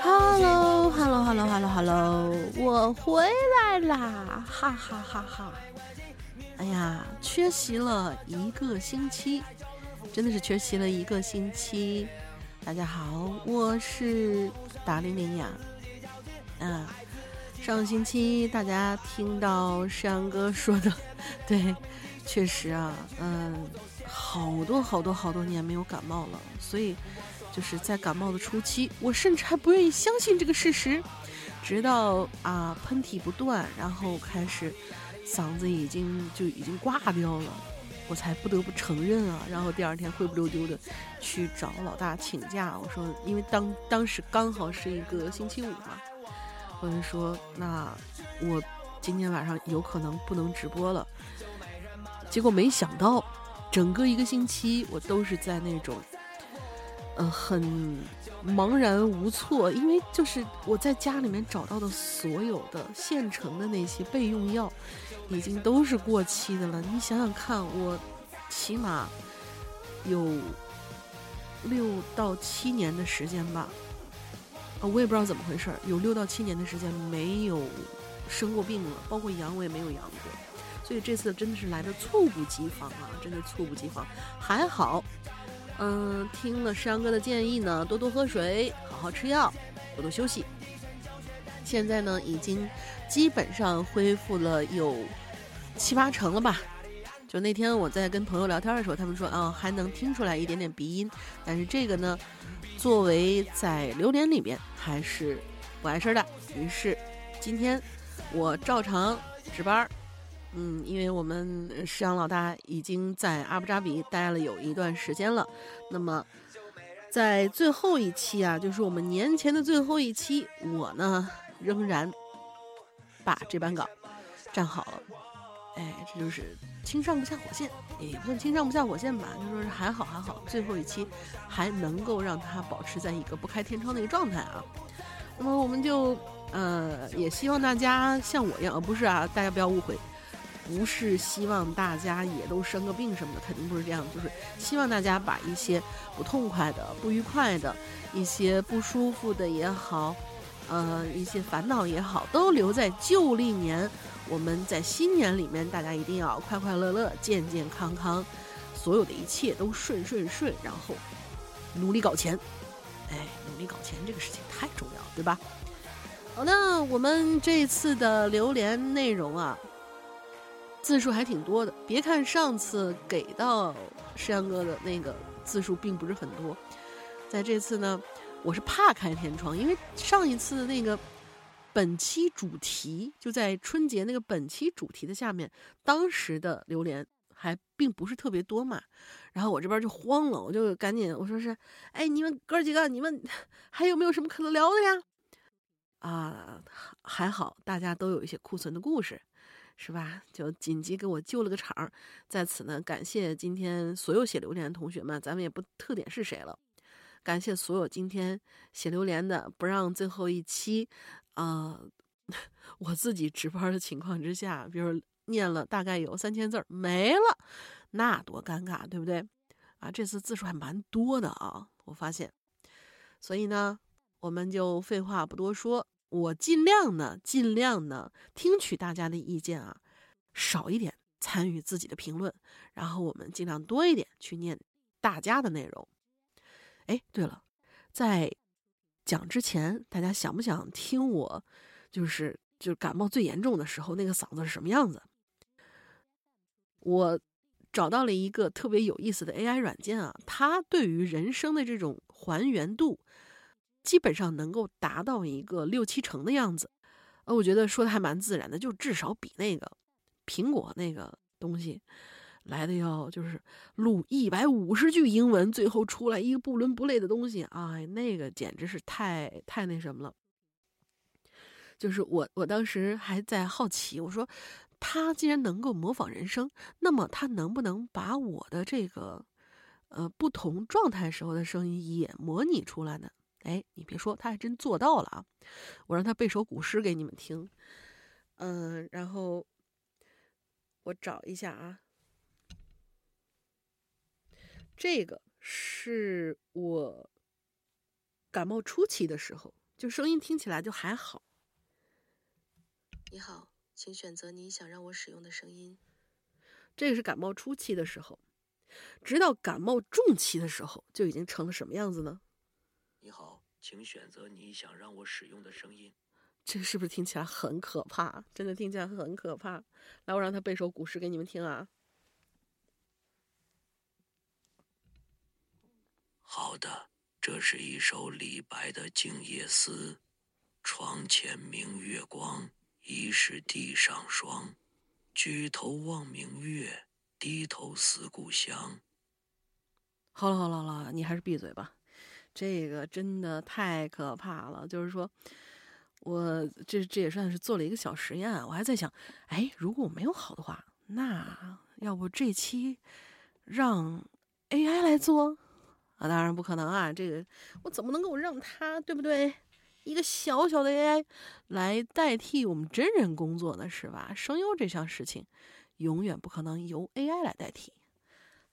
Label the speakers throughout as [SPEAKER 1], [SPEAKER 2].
[SPEAKER 1] Hello，Hello，Hello，Hello，Hello，我回来啦！哈哈哈哈！哎呀，缺席了一个星期，真的是缺席了一个星期。大家好，我是达令令呀。啊，上个星期大家听到山哥说的，对，确实啊，嗯，好多好多好多年没有感冒了，所以就是在感冒的初期，我甚至还不愿意相信这个事实，直到啊喷嚏不断，然后开始嗓子已经就已经挂掉了，我才不得不承认啊。然后第二天灰不溜丢的去找老大请假，我说因为当当时刚好是一个星期五嘛。我就说，那我今天晚上有可能不能直播了。结果没想到，整个一个星期我都是在那种，呃，很茫然无措，因为就是我在家里面找到的所有的现成的那些备用药，已经都是过期的了。你想想看，我起码有六到七年的时间吧。啊，我也不知道怎么回事儿，有六到七年的时间没有生过病了，包括阳我也没有阳过，所以这次真的是来的猝不及防啊，真的猝不及防。还好，嗯，听了山哥的建议呢，多多喝水，好好吃药，多多休息。现在呢，已经基本上恢复了有七八成了吧。就那天我在跟朋友聊天的时候，他们说啊，还能听出来一点点鼻音，但是这个呢。作为在榴莲里面还是不碍事的，于是今天我照常值班儿。嗯，因为我们石阳老大已经在阿布扎比待了有一段时间了，那么在最后一期啊，就是我们年前的最后一期，我呢仍然把这版稿站好了。哎，这就是轻上不下火线，也不算轻上不下火线吧，就说是还好还好，最后一期还能够让它保持在一个不开天窗的一个状态啊。那么我们就呃，也希望大家像我一样，呃，不是啊，大家不要误会，不是希望大家也都生个病什么的，肯定不是这样，就是希望大家把一些不痛快的、不愉快的、一些不舒服的也好，呃，一些烦恼也好，都留在旧历年。我们在新年里面，大家一定要快快乐乐、健健康康，所有的一切都顺顺顺，然后努力搞钱。哎，努力搞钱这个事情太重要了，对吧？好，那我们这次的榴莲内容啊，字数还挺多的。别看上次给到山哥的那个字数并不是很多，在这次呢，我是怕开天窗，因为上一次那个。本期主题就在春节那个本期主题的下面，当时的榴莲还并不是特别多嘛，然后我这边就慌了，我就赶紧我说是，哎，你们哥几个，你们 还有没有什么可能聊的呀？啊，还好大家都有一些库存的故事，是吧？就紧急给我救了个场，在此呢，感谢今天所有写榴莲的同学们，咱们也不特点是谁了，感谢所有今天写榴莲的，不让最后一期。啊，我自己值班的情况之下，比如念了大概有三千字没了，那多尴尬，对不对？啊，这次字数还蛮多的啊，我发现。所以呢，我们就废话不多说，我尽量呢，尽量呢，听取大家的意见啊，少一点参与自己的评论，然后我们尽量多一点去念大家的内容。哎，对了，在。讲之前，大家想不想听我，就是就是感冒最严重的时候那个嗓子是什么样子？我找到了一个特别有意思的 AI 软件啊，它对于人声的这种还原度，基本上能够达到一个六七成的样子。呃，我觉得说的还蛮自然的，就至少比那个苹果那个东西。来的要就是录一百五十句英文，最后出来一个不伦不类的东西，哎，那个简直是太太那什么了。就是我我当时还在好奇，我说他既然能够模仿人声，那么他能不能把我的这个呃不同状态时候的声音也模拟出来呢？哎，你别说，他还真做到了啊！我让他背首古诗给你们听，嗯，然后我找一下啊，这个是我感冒初期的时候，就声音听起来就还好。
[SPEAKER 2] 你好，请选择你想让我使用的声音。
[SPEAKER 1] 这个是感冒初期的时候，直到感冒重期的时候，就已经成了什么样子呢？
[SPEAKER 3] 你好，请选择你想让我使用的声音。
[SPEAKER 1] 这个是不是听起来很可怕？真的听起来很可怕。来，我让他背首古诗给你们听啊。
[SPEAKER 3] 好的，这是一首李白的《静夜思》：床前明月光，疑是地上霜。举头望明月，低头思故乡。
[SPEAKER 1] 好了好了好了，你还是闭嘴吧。这个真的太可怕了，就是说，我这这也算是做了一个小实验。我还在想，哎，如果我没有好的话，那要不这期让 AI 来做啊？当然不可能啊！这个我怎么能够让它，对不对？一个小小的 AI 来代替我们真人工作呢，是吧？声优这项事情永远不可能由 AI 来代替。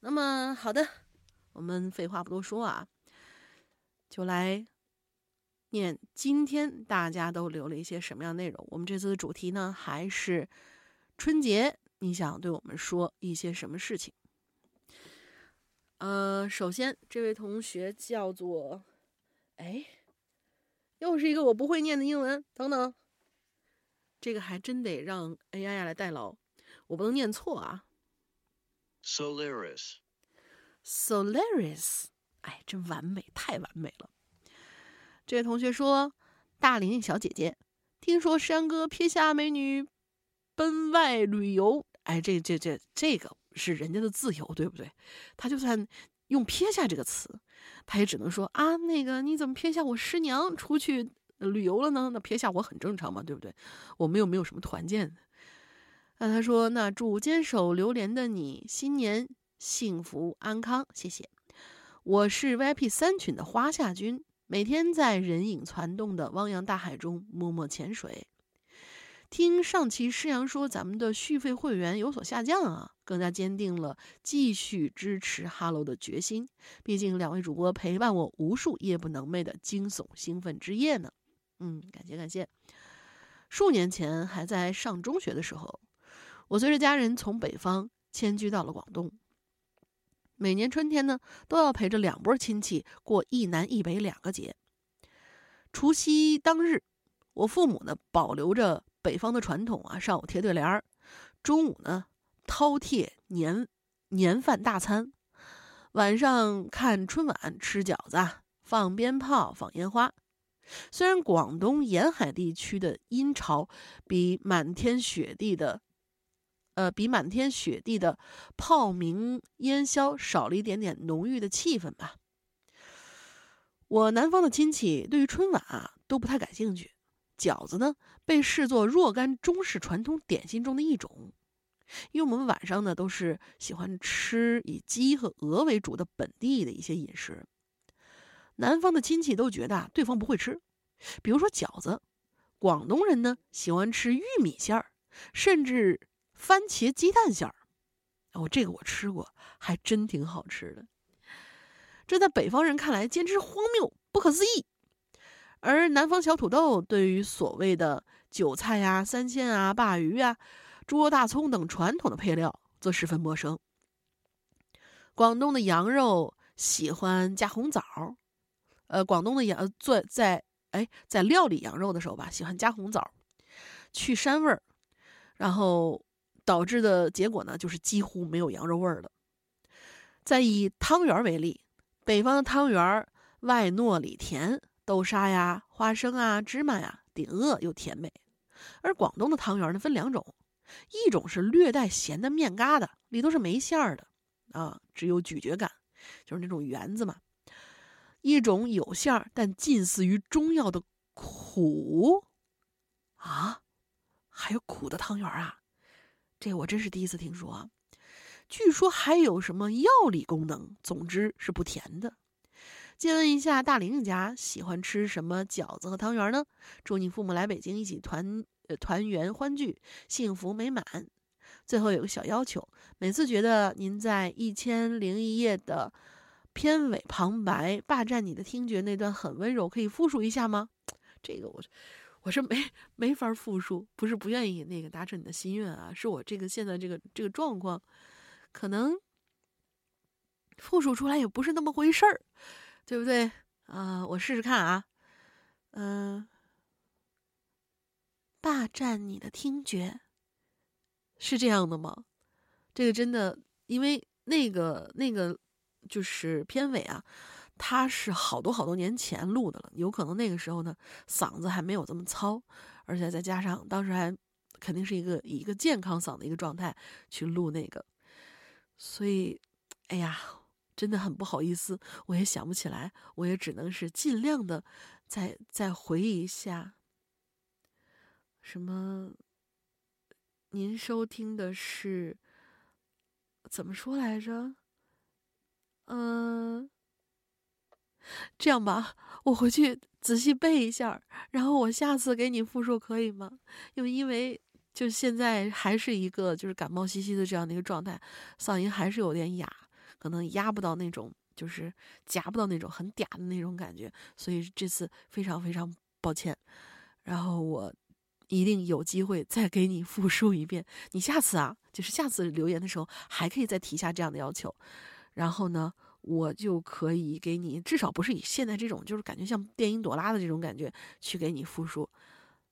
[SPEAKER 1] 那么好的，我们废话不多说啊。就来念今天大家都留了一些什么样内容？我们这次的主题呢，还是春节，你想对我们说一些什么事情？呃，首先这位同学叫做，哎，又是一个我不会念的英文，等等，这个还真得让 AI 来代劳，我不能念错啊。
[SPEAKER 4] Solaris，Solaris。
[SPEAKER 1] 哎，真完美，太完美了！这位同学说：“大玲玲小姐姐，听说山哥撇下美女奔外旅游，哎，这这这这个是人家的自由，对不对？他就算用撇下这个词，他也只能说啊，那个你怎么撇下我师娘出去旅游了呢？那撇下我很正常嘛，对不对？我们又没有什么团建。那他说，那祝坚守榴莲的你新年幸福安康，谢谢。”我是 VIP 三群的花下君，每天在人影攒动的汪洋大海中默默潜水。听上期师阳说咱们的续费会员有所下降啊，更加坚定了继续支持哈喽的决心。毕竟两位主播陪伴我无数夜不能寐的惊悚兴奋之夜呢。嗯，感谢感谢。数年前还在上中学的时候，我随着家人从北方迁居到了广东。每年春天呢，都要陪着两拨亲戚过一南一北两个节。除夕当日，我父母呢保留着北方的传统啊，上午贴对联儿，中午呢饕餮年年饭大餐，晚上看春晚吃饺子、放鞭炮、放烟花。虽然广东沿海地区的阴潮比满天雪地的。呃，比满天雪地的炮鸣烟消少了一点点浓郁的气氛吧。我南方的亲戚对于春晚啊都不太感兴趣，饺子呢被视作若干中式传统点心中的一种，因为我们晚上呢都是喜欢吃以鸡和鹅为主的本地的一些饮食。南方的亲戚都觉得对方不会吃，比如说饺子，广东人呢喜欢吃玉米馅儿，甚至。番茄鸡蛋馅儿，哦，这个我吃过，还真挺好吃的。这在北方人看来简直荒谬、不可思议。而南方小土豆对于所谓的韭菜呀、三鲜啊、鲅鱼啊、猪肉大葱等传统的配料则十分陌生。广东的羊肉喜欢加红枣，呃，广东的羊做在哎在料理羊肉的时候吧，喜欢加红枣，去膻味儿，然后。导致的结果呢，就是几乎没有羊肉味儿了。再以汤圆为例，北方的汤圆外糯里甜，豆沙呀、花生啊、芝麻呀，顶饿又甜美；而广东的汤圆呢，分两种，一种是略带咸的面疙瘩，里头是没馅儿的啊，只有咀嚼感，就是那种圆子嘛；一种有馅儿，但近似于中药的苦啊，还有苦的汤圆啊。这我真是第一次听说。据说还有什么药理功能，总之是不甜的。借问一下，大玲玲家喜欢吃什么饺子和汤圆呢？祝你父母来北京一起团团圆欢聚，幸福美满。最后有个小要求，每次觉得您在《一千零一夜》的片尾旁白“霸占你的听觉”那段很温柔，可以复述一下吗？这个我我是没没法复述，不是不愿意那个达成你的心愿啊，是我这个现在这个这个状况。可能复述出来也不是那么回事儿，对不对啊？我试试看啊，嗯，霸占你的听觉，是这样的吗？这个真的，因为那个那个就是片尾啊，它是好多好多年前录的了，有可能那个时候呢嗓子还没有这么糙，而且再加上当时还肯定是一个以一个健康嗓的一个状态去录那个。所以，哎呀，真的很不好意思，我也想不起来，我也只能是尽量的再再回忆一下。什么？您收听的是怎么说来着？嗯，这样吧，我回去仔细背一下，然后我下次给你复述，可以吗？因为因为。就现在还是一个就是感冒兮兮的这样的一个状态，嗓音还是有点哑，可能压不到那种，就是夹不到那种很嗲的那种感觉，所以这次非常非常抱歉。然后我一定有机会再给你复述一遍，你下次啊，就是下次留言的时候还可以再提下这样的要求，然后呢，我就可以给你至少不是以现在这种就是感觉像电音朵拉的这种感觉去给你复述，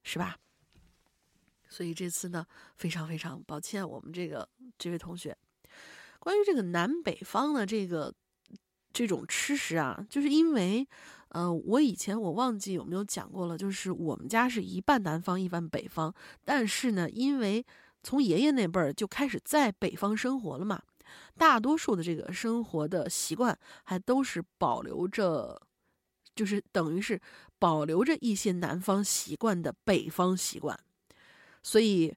[SPEAKER 1] 是吧？所以这次呢，非常非常抱歉，我们这个这位同学，关于这个南北方的这个这种吃食啊，就是因为，呃，我以前我忘记有没有讲过了，就是我们家是一半南方一半北方，但是呢，因为从爷爷那辈儿就开始在北方生活了嘛，大多数的这个生活的习惯还都是保留着，就是等于是保留着一些南方习惯的北方习惯。所以，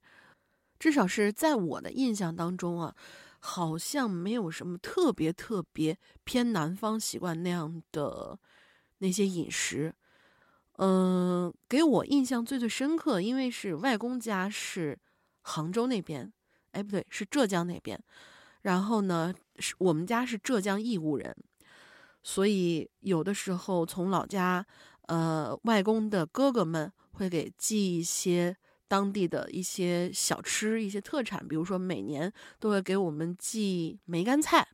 [SPEAKER 1] 至少是在我的印象当中啊，好像没有什么特别特别偏南方习惯那样的那些饮食。嗯，给我印象最最深刻，因为是外公家是杭州那边，哎，不对，是浙江那边。然后呢，我们家是浙江义乌人，所以有的时候从老家，呃，外公的哥哥们会给寄一些。当地的一些小吃、一些特产，比如说每年都会给我们寄梅干菜。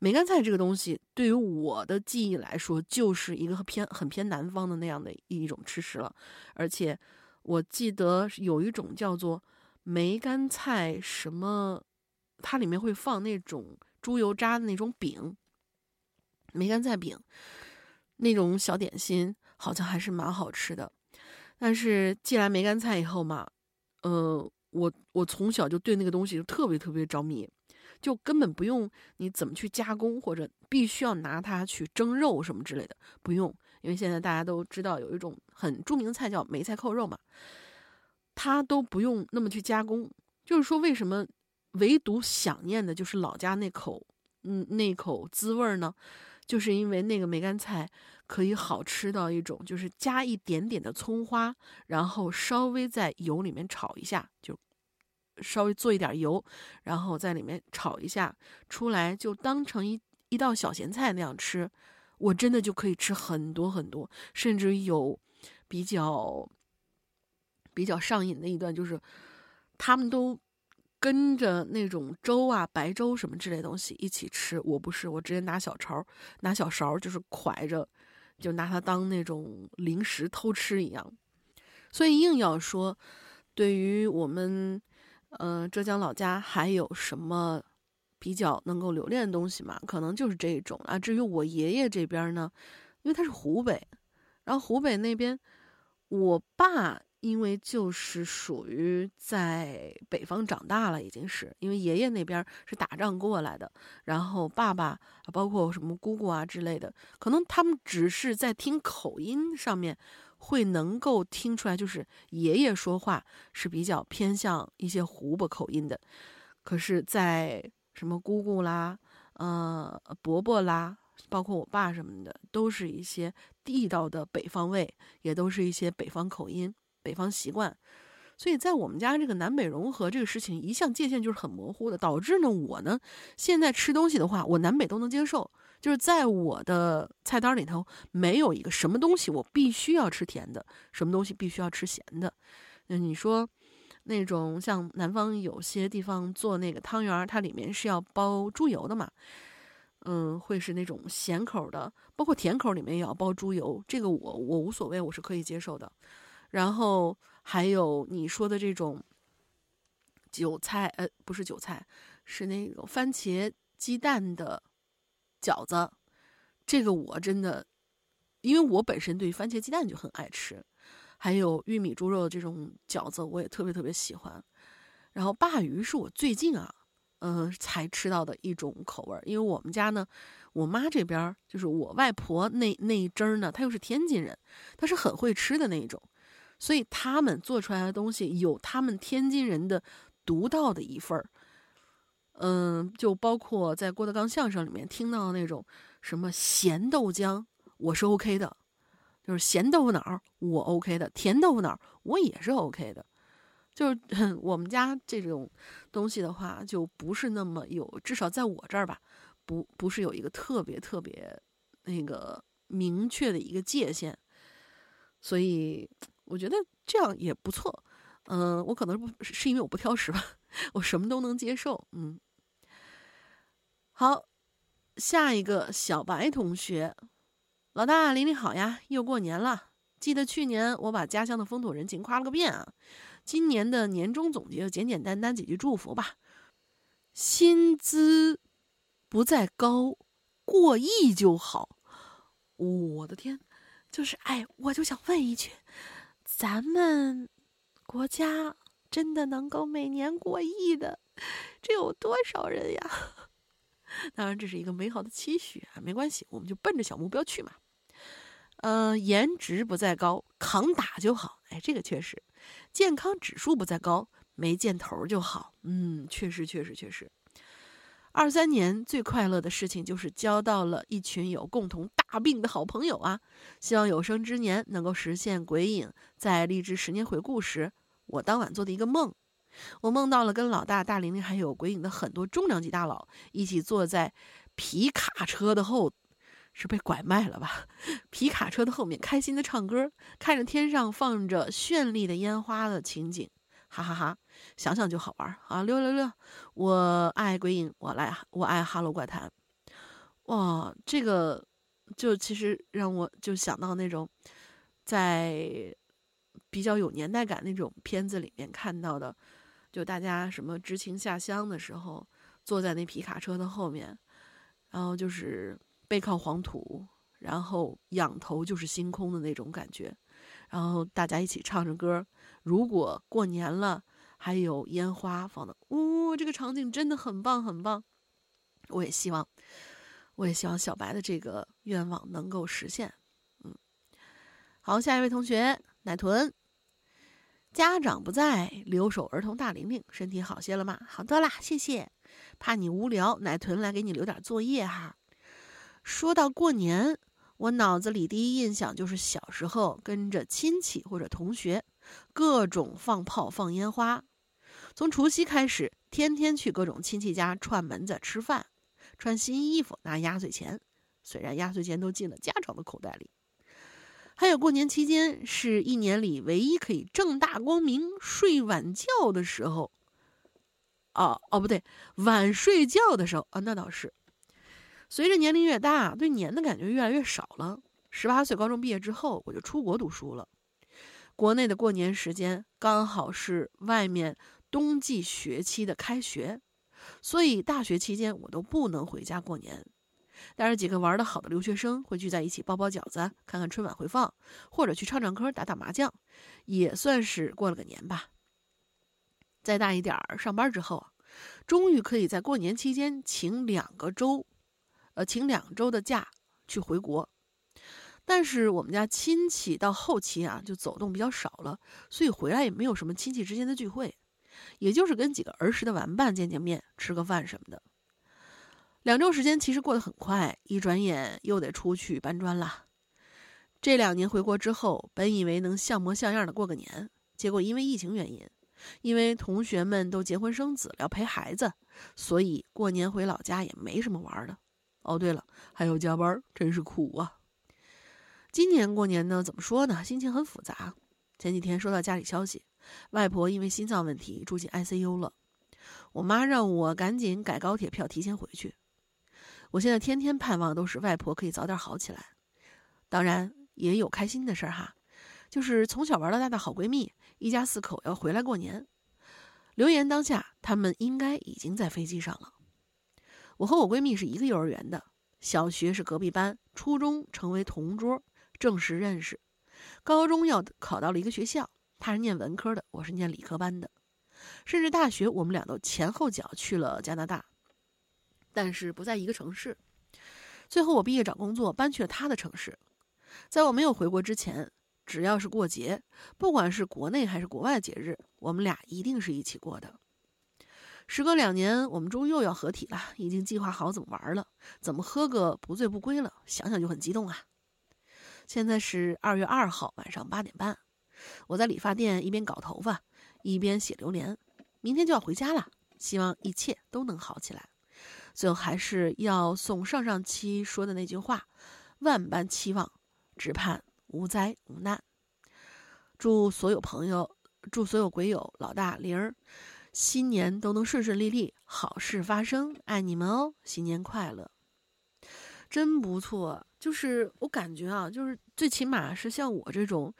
[SPEAKER 1] 梅干菜这个东西，对于我的记忆来说，就是一个偏很偏南方的那样的一种吃食了。而且我记得有一种叫做梅干菜什么，它里面会放那种猪油渣的那种饼，梅干菜饼那种小点心，好像还是蛮好吃的。但是寄来梅干菜以后嘛，呃，我我从小就对那个东西就特别特别着迷，就根本不用你怎么去加工，或者必须要拿它去蒸肉什么之类的，不用，因为现在大家都知道有一种很著名的菜叫梅菜扣肉嘛，它都不用那么去加工。就是说，为什么唯独想念的就是老家那口，嗯，那口滋味呢？就是因为那个梅干菜。可以好吃到一种，就是加一点点的葱花，然后稍微在油里面炒一下，就稍微做一点油，然后在里面炒一下，出来就当成一一道小咸菜那样吃。我真的就可以吃很多很多，甚至有比较比较上瘾的一段，就是他们都跟着那种粥啊、白粥什么之类东西一起吃。我不是，我直接拿小勺，拿小勺就是蒯着。就拿它当那种零食偷吃一样，所以硬要说，对于我们，呃，浙江老家还有什么比较能够留恋的东西嘛？可能就是这种啊。至于我爷爷这边呢，因为他是湖北，然后湖北那边，我爸。因为就是属于在北方长大了，已经是因为爷爷那边是打仗过来的，然后爸爸包括什么姑姑啊之类的，可能他们只是在听口音上面会能够听出来，就是爷爷说话是比较偏向一些湖北口音的。可是，在什么姑姑啦、呃伯伯啦，包括我爸什么的，都是一些地道的北方味，也都是一些北方口音、北方习惯。所以在我们家这个南北融合这个事情，一向界限就是很模糊的，导致呢我呢现在吃东西的话，我南北都能接受，就是在我的菜单里头没有一个什么东西我必须要吃甜的，什么东西必须要吃咸的。那你说那种像南方有些地方做那个汤圆，它里面是要包猪油的嘛？嗯，会是那种咸口的，包括甜口里面也要包猪油，这个我我无所谓，我是可以接受的。然后。还有你说的这种韭菜，呃，不是韭菜，是那种番茄鸡蛋的饺子，这个我真的，因为我本身对番茄鸡蛋就很爱吃，还有玉米猪肉的这种饺子，我也特别特别喜欢。然后鲅鱼是我最近啊，嗯，才吃到的一种口味，因为我们家呢，我妈这边就是我外婆那那一支儿呢，她又是天津人，她是很会吃的那一种。所以他们做出来的东西有他们天津人的独到的一份儿，嗯，就包括在郭德纲相声里面听到的那种什么咸豆浆，我是 OK 的，就是咸豆腐脑我 OK 的，甜豆腐脑我也是 OK 的，就是 我们家这种东西的话，就不是那么有，至少在我这儿吧，不不是有一个特别特别那个明确的一个界限，所以。我觉得这样也不错，嗯，我可能不是因为我不挑食吧，我什么都能接受，嗯。好，下一个小白同学，老大，玲玲好呀，又过年了。记得去年我把家乡的风土人情夸了个遍啊，今年的年终总结就简简单单几句祝福吧。薪资不再高，过亿就好。我的天，就是哎，我就想问一句。咱们国家真的能够每年过亿的，这有多少人呀？当然，这是一个美好的期许啊，没关系，我们就奔着小目标去嘛。呃，颜值不在高，扛打就好。哎，这个确实，健康指数不在高，没箭头就好。嗯，确实，确实，确实。二三年最快乐的事情就是交到了一群有共同大病的好朋友啊！希望有生之年能够实现鬼影在励志十年回顾时，我当晚做的一个梦。我梦到了跟老大、大玲玲还有鬼影的很多重量级大佬一起坐在皮卡车的后，是被拐卖了吧？皮卡车的后面开心的唱歌，看着天上放着绚丽的烟花的情景。哈哈哈，想想就好玩啊！六六六，我爱鬼影，我来，我爱哈喽怪谈。哇，这个就其实让我就想到那种在比较有年代感那种片子里面看到的，就大家什么知青下乡的时候，坐在那皮卡车的后面，然后就是背靠黄土，然后仰头就是星空的那种感觉，然后大家一起唱着歌。如果过年了，还有烟花放的，呜，这个场景真的很棒很棒。我也希望，我也希望小白的这个愿望能够实现。嗯，好，下一位同学奶豚，家长不在，留守儿童大玲玲，身体好些了吗？好多啦，谢谢。怕你无聊，奶豚来给你留点作业哈。说到过年，我脑子里第一印象就是小时候跟着亲戚或者同学。各种放炮、放烟花，从除夕开始，天天去各种亲戚家串门子吃饭，穿新衣服，拿压岁钱。虽然压岁钱都进了家长的口袋里。还有过年期间，是一年里唯一可以正大光明睡晚觉的时候。哦哦，不对，晚睡觉的时候啊，那倒是。随着年龄越大，对年的感觉越来越少了。十八岁高中毕业之后，我就出国读书了。国内的过年时间刚好是外面冬季学期的开学，所以大学期间我都不能回家过年。但是几个玩得好的留学生会聚在一起包包饺子、看看春晚回放，或者去唱唱歌、打打麻将，也算是过了个年吧。再大一点儿，上班之后，终于可以在过年期间请两个周，呃，请两周的假去回国。但是我们家亲戚到后期啊，就走动比较少了，所以回来也没有什么亲戚之间的聚会，也就是跟几个儿时的玩伴见见面、吃个饭什么的。两周时间其实过得很快，一转眼又得出去搬砖啦。这两年回国之后，本以为能像模像样的过个年，结果因为疫情原因，因为同学们都结婚生子了，要陪孩子，所以过年回老家也没什么玩的。哦，对了，还要加班，真是苦啊。今年过年呢，怎么说呢？心情很复杂。前几天收到家里消息，外婆因为心脏问题住进 ICU 了。我妈让我赶紧改高铁票，提前回去。我现在天天盼望都是外婆可以早点好起来。当然也有开心的事儿哈，就是从小玩到大的好闺蜜，一家四口要回来过年。留言当下，他们应该已经在飞机上了。我和我闺蜜是一个幼儿园的，小学是隔壁班，初中成为同桌。正式认识，高中要考到了一个学校，他是念文科的，我是念理科班的，甚至大学我们俩都前后脚去了加拿大，但是不在一个城市。最后我毕业找工作，搬去了他的城市。在我没有回国之前，只要是过节，不管是国内还是国外节日，我们俩一定是一起过的。时隔两年，我们终于又要合体了，已经计划好怎么玩了，怎么喝个不醉不归了，想想就很激动啊。现在是二月二号晚上八点半，我在理发店一边搞头发，一边写榴莲。明天就要回家了，希望一切都能好起来。最后还是要送上上期说的那句话：万般期望，只盼无灾无难。祝所有朋友，祝所有鬼友老大玲儿，新年都能顺顺利利，好事发生。爱你们哦，新年快乐！真不错。就是我感觉啊，就是最起码是像我这种，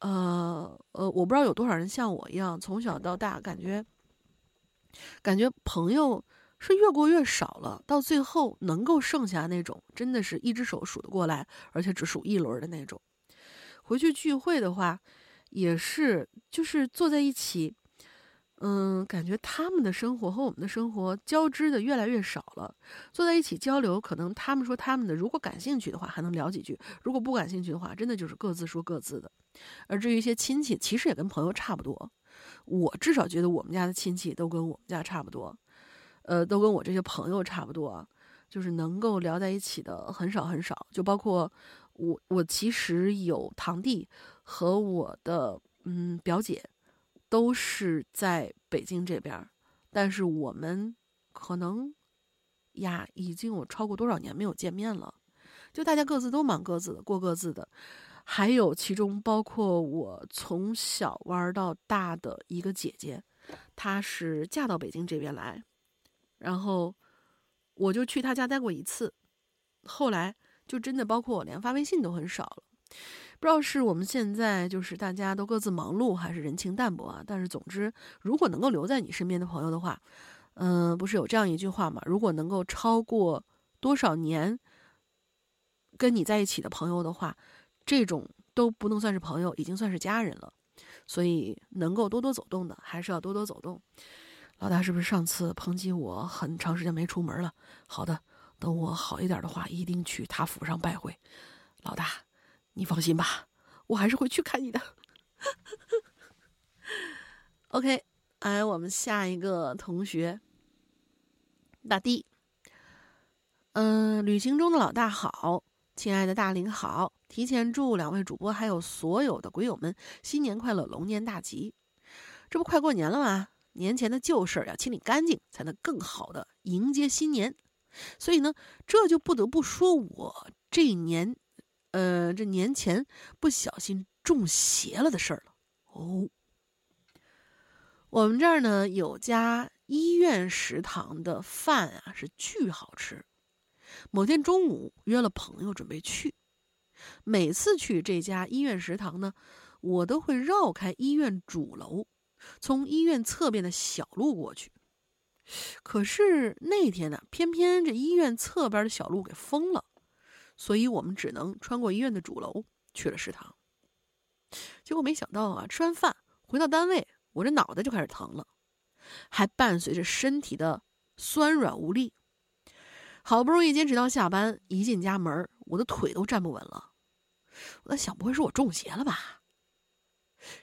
[SPEAKER 1] 呃呃，我不知道有多少人像我一样，从小到大感觉，感觉朋友是越过越少了，到最后能够剩下那种，真的是一只手数得过来，而且只数一轮的那种。回去聚会的话，也是就是坐在一起。嗯，感觉他们的生活和我们的生活交织的越来越少了。坐在一起交流，可能他们说他们的，如果感兴趣的话还能聊几句；如果不感兴趣的话，真的就是各自说各自的。而至于一些亲戚，其实也跟朋友差不多。我至少觉得我们家的亲戚都跟我们家差不多，呃，都跟我这些朋友差不多，就是能够聊在一起的很少很少。就包括我，我其实有堂弟和我的嗯表姐。都是在北京这边，但是我们可能呀，已经有超过多少年没有见面了，就大家各自都忙各自的，过各自的。还有其中包括我从小玩到大的一个姐姐，她是嫁到北京这边来，然后我就去她家待过一次，后来就真的包括我连发微信都很少了。不知道是我们现在就是大家都各自忙碌，还是人情淡薄啊？但是总之，如果能够留在你身边的朋友的话，嗯，不是有这样一句话吗？如果能够超过多少年跟你在一起的朋友的话，这种都不能算是朋友，已经算是家人了。所以能够多多走动的，还是要多多走动。老大是不是上次抨击我很长时间没出门了？好的，等我好一点的话，一定去他府上拜会。老大。你放心吧，我还是会去看你的。OK，哎，我们下一个同学，大 D。嗯，旅行中的老大好，亲爱的大林好，提前祝两位主播还有所有的鬼友们新年快乐，龙年大吉。这不快过年了吗？年前的旧事儿要清理干净，才能更好的迎接新年。所以呢，这就不得不说我这一年。呃，这年前不小心中邪了的事儿了哦。我们这儿呢有家医院食堂的饭啊，是巨好吃。某天中午约了朋友准备去，每次去这家医院食堂呢，我都会绕开医院主楼，从医院侧边的小路过去。可是那天呢，偏偏这医院侧边的小路给封了。所以我们只能穿过医院的主楼去了食堂。结果没想到啊，吃完饭回到单位，我这脑袋就开始疼了，还伴随着身体的酸软无力。好不容易坚持到下班，一进家门，我的腿都站不稳了。我在想，不会是我中邪了吧？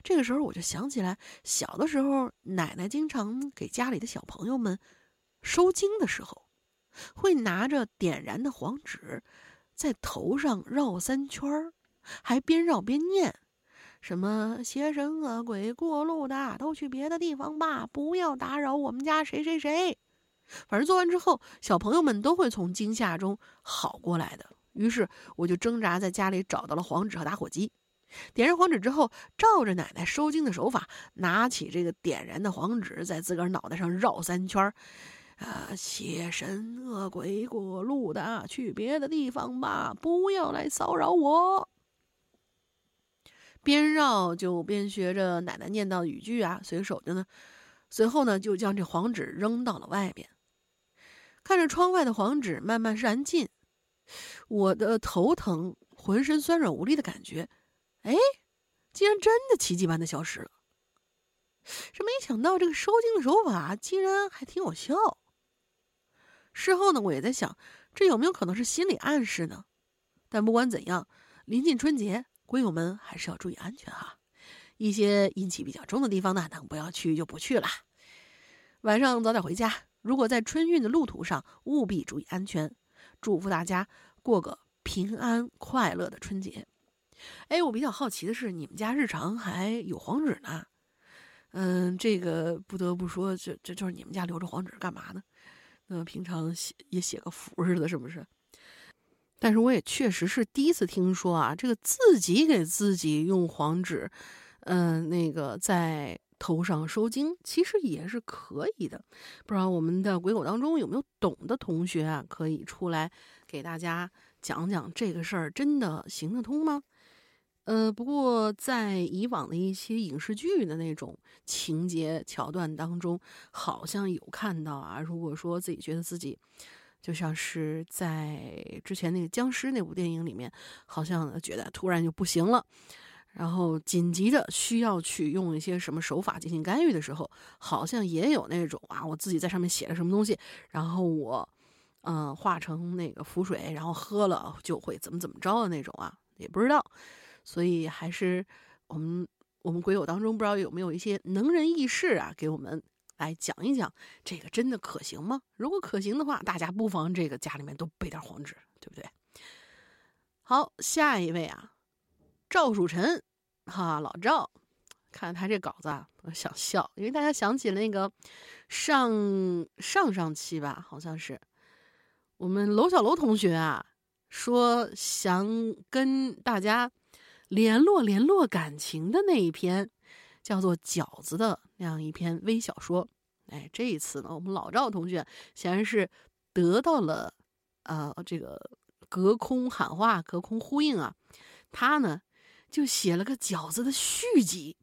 [SPEAKER 1] 这个时候我就想起来，小的时候奶奶经常给家里的小朋友们收经的时候，会拿着点燃的黄纸，在头上绕三圈儿，还边绕边念。什么邪神恶鬼过路的都去别的地方吧，不要打扰我们家谁谁谁。反正做完之后，小朋友们都会从惊吓中好过来的。于是我就挣扎在家里找到了黄纸和打火机，点燃黄纸之后，照着奶奶收惊的手法，拿起这个点燃的黄纸，在自个儿脑袋上绕三圈儿。啊，邪神恶鬼过路的去别的地方吧，不要来骚扰我。边绕就边学着奶奶念叨的语句啊，随手的呢，随后呢就将这黄纸扔到了外边。看着窗外的黄纸慢慢燃尽，我的头疼、浑身酸软无力的感觉，哎，竟然真的奇迹般的消失了。这没想到这个收精的手法竟然还挺有效。事后呢，我也在想，这有没有可能是心理暗示呢？但不管怎样，临近春节。鬼友们还是要注意安全哈，一些阴气比较重的地方呢，能不要去就不去了。晚上早点回家。如果在春运的路途上，务必注意安全。祝福大家过个平安快乐的春节。哎，我比较好奇的是，你们家日常还有黄纸呢？嗯，这个不得不说，这这就是你们家留着黄纸干嘛呢？呃平常写也写个符似的，是不是？但是我也确实是第一次听说啊，这个自己给自己用黄纸，嗯，那个在头上收经，其实也是可以的。不知道我们的鬼友当中有没有懂的同学啊，可以出来给大家讲讲这个事儿，真的行得通吗？呃，不过在以往的一些影视剧的那种情节桥段当中，好像有看到啊，如果说自己觉得自己。就像是在之前那个僵尸那部电影里面，好像觉得突然就不行了，然后紧急的需要去用一些什么手法进行干预的时候，好像也有那种啊，我自己在上面写了什么东西，然后我，嗯，化成那个符水，然后喝了就会怎么怎么着的那种啊，也不知道，所以还是我们我们鬼友当中不知道有没有一些能人异士啊，给我们。来讲一讲这个真的可行吗？如果可行的话，大家不妨这个家里面都备点黄纸，对不对？好，下一位啊，赵曙晨，哈，老赵，看他这稿子啊，我想笑，因为大家想起那个上上上期吧，好像是我们楼小楼同学啊，说想跟大家联络联络感情的那一篇。叫做饺子的那样一篇微小说，哎，这一次呢，我们老赵同学显然是得到了，呃，这个隔空喊话、隔空呼应啊，他呢就写了个饺子的续集，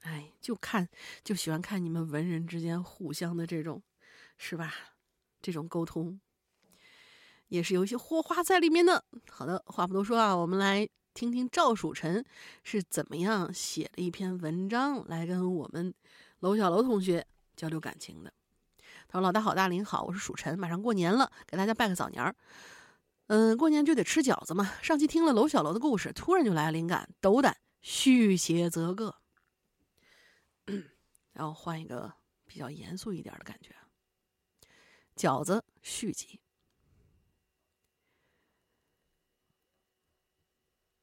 [SPEAKER 1] 哎，就看就喜欢看你们文人之间互相的这种，是吧？这种沟通也是有一些火花在里面的。好的，话不多说啊，我们来。听听赵曙晨是怎么样写了一篇文章来跟我们楼小楼同学交流感情的。他说：“老大好，大林好，我是蜀晨，马上过年了，给大家拜个早年儿。嗯，过年就得吃饺子嘛。上期听了楼小楼的故事，突然就来了灵感，斗胆续写则个。然后换一个比较严肃一点的感觉，饺子续集。”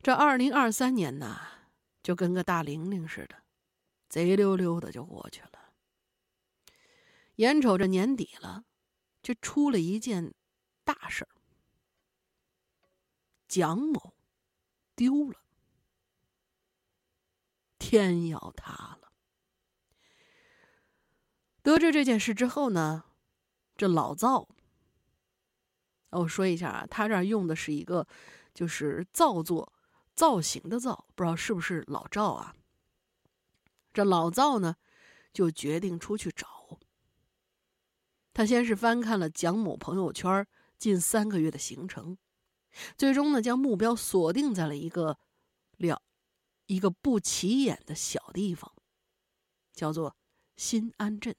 [SPEAKER 1] 这二零二三年呐，就跟个大玲玲似的，贼溜溜的就过去了。眼瞅着年底了，却出了一件大事儿：蒋某丢了，天要塌了。得知这件事之后呢，这老赵，我说一下啊，他这儿用的是一个，就是造作。造型的造，不知道是不是老赵啊？这老赵呢，就决定出去找。他先是翻看了蒋某朋友圈近三个月的行程，最终呢，将目标锁定在了一个了一个不起眼的小地方，叫做新安镇。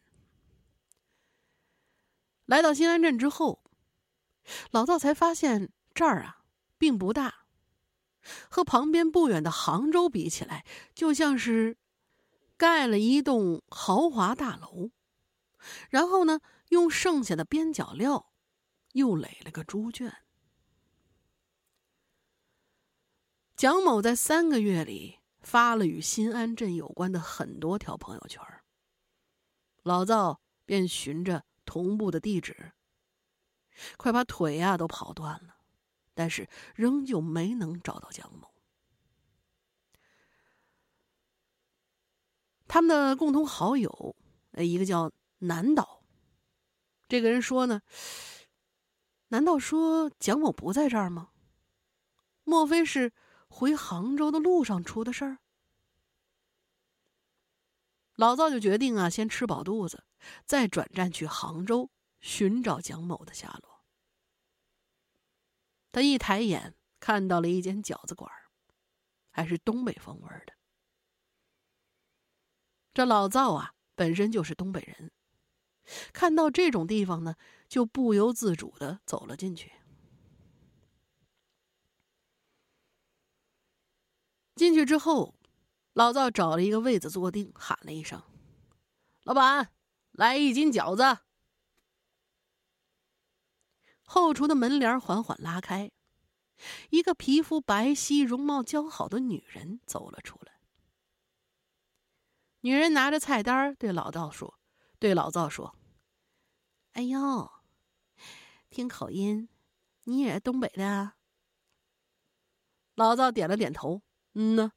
[SPEAKER 1] 来到新安镇之后，老赵才发现这儿啊，并不大。和旁边不远的杭州比起来，就像是盖了一栋豪华大楼，然后呢，用剩下的边角料又垒了个猪圈。蒋某在三个月里发了与新安镇有关的很多条朋友圈，老赵便循着同步的地址，快把腿呀都跑断了，但是仍旧没能找到蒋某。他们的共同好友，一个叫南岛，这个人说呢，难道说蒋某不在这儿吗？莫非是？回杭州的路上出的事儿，老赵就决定啊，先吃饱肚子，再转战去杭州寻找蒋某的下落。他一抬眼看到了一间饺子馆，还是东北风味的。这老赵啊，本身就是东北人，看到这种地方呢，就不由自主的走了进去。进去之后，老赵找了一个位子坐定，喊了一声：“老板，来一斤饺子。”后厨的门帘缓缓拉开，一个皮肤白皙、容貌姣好的女人走了出来。女人拿着菜单对老赵说：“对老赵说，哎呦，听口音，你也是东北的？”老赵点了点头。嗯呢。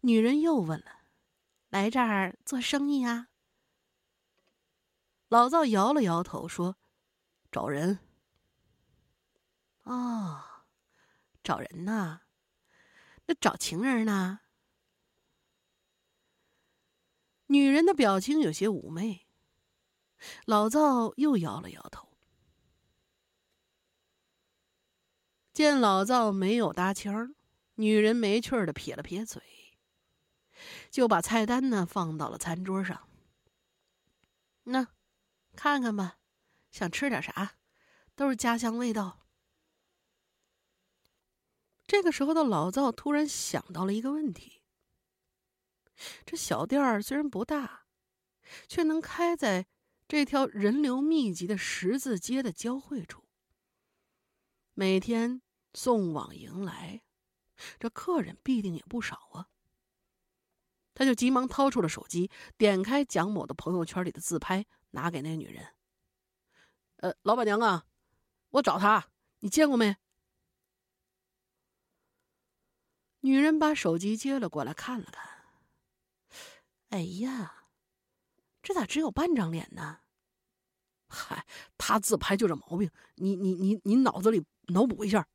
[SPEAKER 1] 女人又问了：“来这儿做生意啊？”老赵摇了摇头说：“找人。”哦，找人呐？那找情人呢？女人的表情有些妩媚。老赵又摇了摇头。见老赵没有搭腔。女人没趣的撇了撇嘴，就把菜单呢放到了餐桌上。那，看看吧，想吃点啥，都是家乡味道。这个时候的老赵突然想到了一个问题：这小店儿虽然不大，却能开在这条人流密集的十字街的交汇处，每天送往迎来。这客人必定也不少啊！他就急忙掏出了手机，点开蒋某的朋友圈里的自拍，拿给那女人。呃，老板娘啊，我找他，你见过没？女人把手机接了过来，看了看。哎呀，这咋只有半张脸呢？嗨，他自拍就这毛病，你你你你脑子里脑补一下。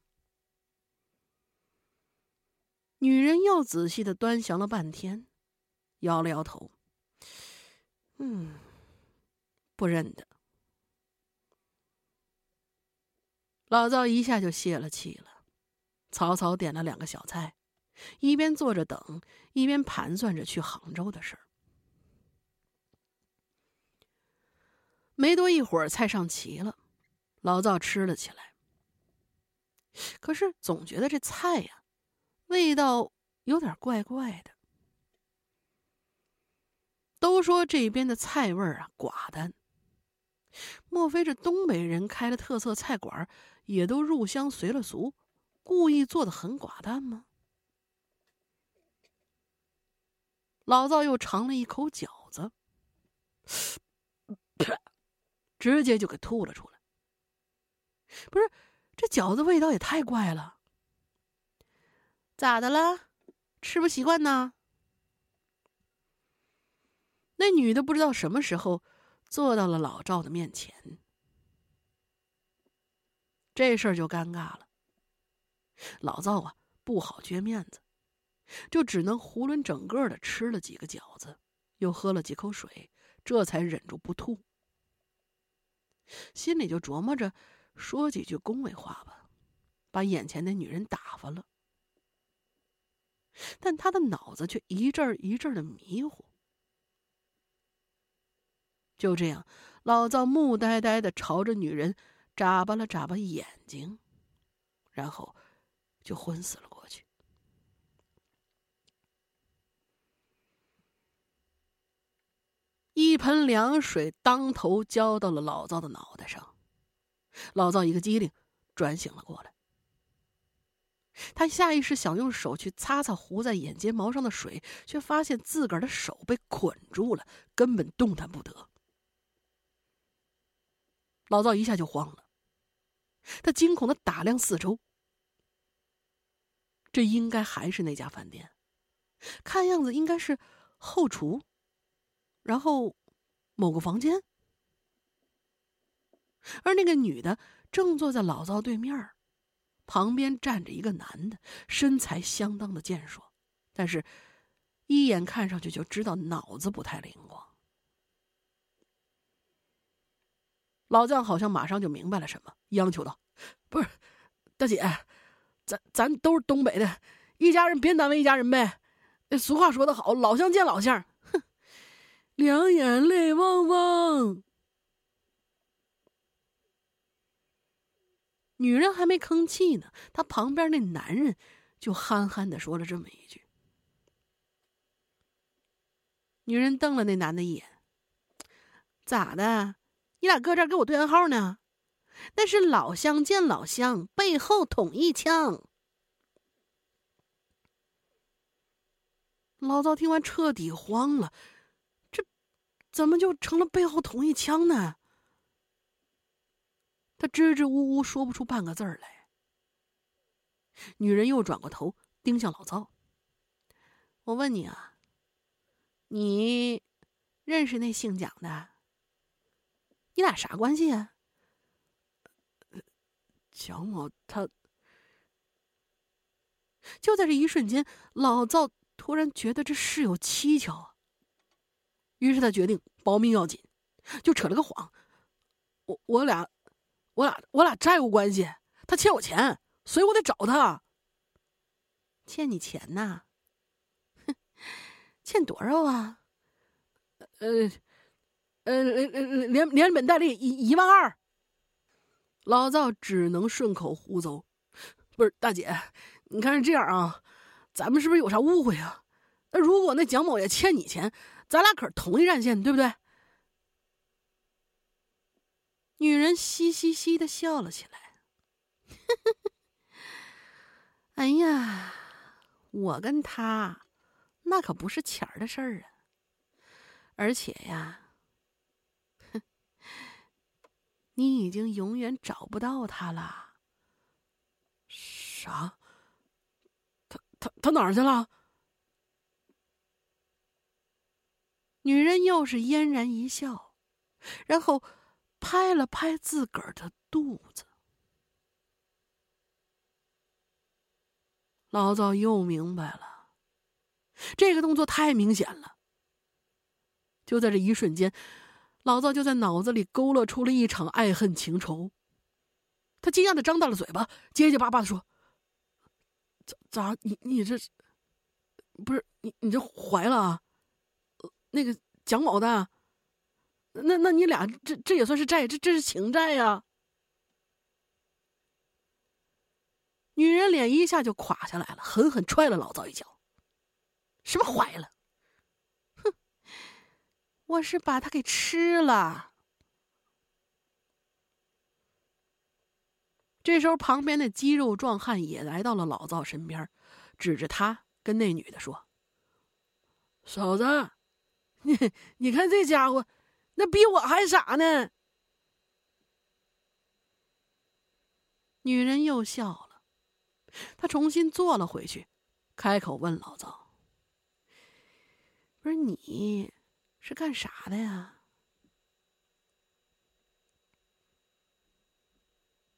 [SPEAKER 1] 女人又仔细的端详了半天，摇了摇头。嗯，不认得。老赵一下就泄了气了，草草点了两个小菜，一边坐着等，一边盘算着去杭州的事儿。没多一会儿，菜上齐了，老赵吃了起来。可是总觉得这菜呀。味道有点怪怪的。都说这边的菜味儿啊寡淡，莫非这东北人开了特色菜馆，也都入乡随了俗，故意做的很寡淡吗？老赵又尝了一口饺子，直接就给吐了出来。不是，这饺子味道也太怪了。咋的了？吃不习惯呢？那女的不知道什么时候坐到了老赵的面前，这事儿就尴尬了。老赵啊，不好撅面子，就只能囫囵整个的吃了几个饺子，又喝了几口水，这才忍住不吐。心里就琢磨着说几句恭维话吧，把眼前的女人打发了。但他的脑子却一阵儿一阵儿的迷糊。就这样，老赵木呆呆的朝着女人眨巴了眨巴眼睛，然后就昏死了过去。一盆凉水当头浇到了老赵的脑袋上，老赵一个机灵，转醒了过来。他下意识想用手去擦擦糊在眼睫毛上的水，却发现自个儿的手被捆住了，根本动弹不得。老赵一下就慌了，他惊恐的打量四周，这应该还是那家饭店，看样子应该是后厨。然后，某个房间，而那个女的正坐在老赵对面旁边站着一个男的，身材相当的健硕，但是，一眼看上去就知道脑子不太灵光。老将好像马上就明白了什么，央求道：“不是，大姐，咱咱都是东北的，一家人别难为一家人呗。俗话说得好，老乡见老乡。”哼两眼泪汪汪，女人还没吭气呢，她旁边那男人就憨憨的说了这么一句。女人瞪了那男的一眼：“咋的？你俩搁这给我对暗号呢？那是老乡见老乡，背后捅一枪。”老赵听完彻底慌了。这怎么就成了背后捅一枪呢？他支支吾吾说不出半个字儿来。女人又转过头盯向老赵：“我问你啊，你认识那姓蒋的？你俩啥关系啊？”
[SPEAKER 4] 蒋某他……
[SPEAKER 1] 就在这一瞬间，老赵突然觉得这事有蹊跷。于是他决定保命要紧，就扯了个谎：“我我俩，我俩我俩债务关系，他欠我钱，所以我得找他。欠你钱呐？哼，欠多少啊？呃，呃，连连本带利一一万二。”老赵只能顺口胡诌：“不是大姐，你看是这样啊，咱们是不是有啥误会啊？那如果那蒋某也欠你钱？”咱俩可是同一战线，对不对？女人嘻嘻嘻的笑了起来。哎呀，我跟他那可不是钱的事儿啊。而且呀，哼，你已经永远找不到他了。
[SPEAKER 4] 啥？他他他哪儿去了？
[SPEAKER 1] 女人又是嫣然一笑，然后拍了拍自个儿的肚子。老早又明白了，这个动作太明显了。就在这一瞬间，老赵就在脑子里勾勒出了一场爱恨情仇。他惊讶的张大了嘴巴，结结巴巴的说：“咋咋？你你这不是你你这怀了啊？”那个蒋某的，那那你俩这这也算是债，这这是情债呀。女人脸一下就垮下来了，狠狠踹了老赵一脚。什么怀了？我是把他给吃了。这时候，旁边的肌肉壮汉也来到了老赵身边，指着他跟那女的说：“
[SPEAKER 4] 嫂子。”你你看这家伙，那比我还傻呢。
[SPEAKER 1] 女人又笑了，她重新坐了回去，开口问老赵：“不是你，是干啥的呀？”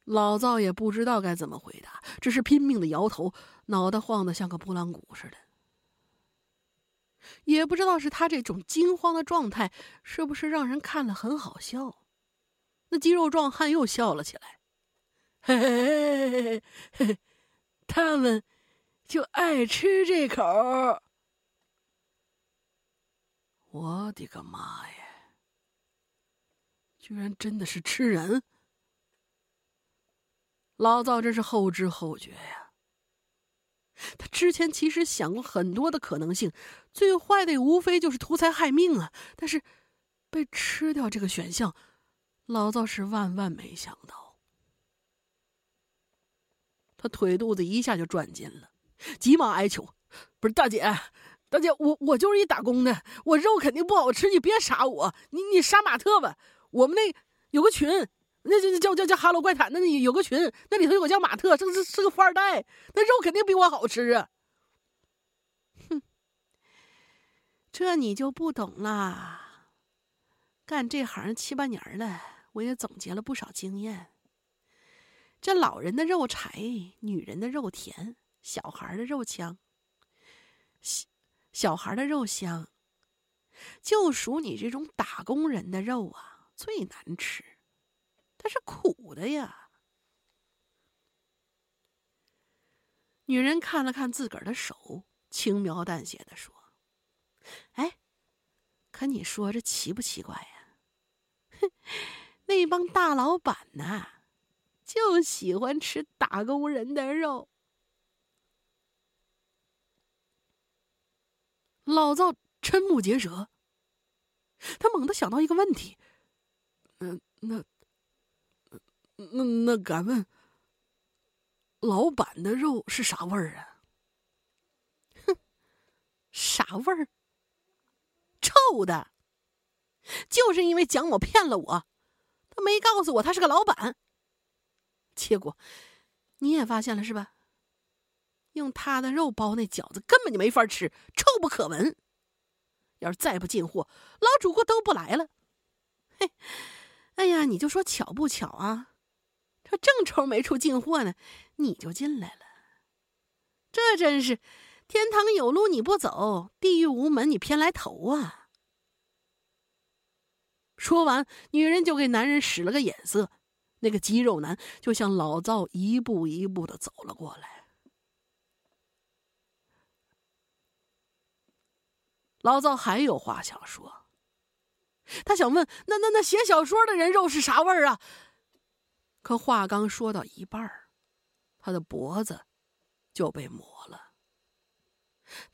[SPEAKER 1] 老赵也不知道该怎么回答，只是拼命的摇头，脑袋晃得像个拨浪鼓似的。也不知道是他这种惊慌的状态，是不是让人看了很好笑？那肌肉壮汉又笑了起来，
[SPEAKER 4] 嘿嘿嘿嘿嘿，他们就爱吃这口。我的个妈呀！居然真的是吃人！
[SPEAKER 1] 老赵真是后知后觉呀，他之前其实想过很多的可能性，最坏的也无非就是图财害命啊。但是，被吃掉这个选项，老赵是万万没想到。他腿肚子一下就转筋了，急忙哀求：“不是大姐，大姐，我我就是一打工的，我肉肯定不好吃，你别杀我，你你杀马特吧。我们那有个群。”那就叫叫叫哈喽怪谈，那里有个群，那里头有个叫马特，这是是个富二代，那肉肯定比我好吃啊！哼，这你就不懂啦。干这行七八年了，我也总结了不少经验。这老人的肉柴，女人的肉甜，小孩的肉香，小孩的肉香，就属你这种打工人的肉啊，最难吃。它是苦的呀。女人看了看自个儿的手，轻描淡写的说：“哎，可你说这奇不奇怪呀？哼，那帮大老板呐，就喜欢吃打工人的肉。”老赵瞠目结舌，他猛地想到一个问题：“嗯，那……”那那敢问，老板的肉是啥味儿啊？哼，啥味儿？臭的。就是因为蒋某骗了我，他没告诉我他是个老板。结果你也发现了是吧？用他的肉包那饺子根本就没法吃，臭不可闻。要是再不进货，老主顾都不来了。嘿，哎呀，你就说巧不巧啊？这正愁没处进货呢，你就进来了。这真是天堂有路你不走，地狱无门你偏来投啊！说完，女人就给男人使了个眼色，那个肌肉男就向老赵一步一步的走了过来。老赵还有话想说，他想问：那那那写小说的人肉是啥味儿啊？可话刚说到一半儿，他的脖子就被抹了。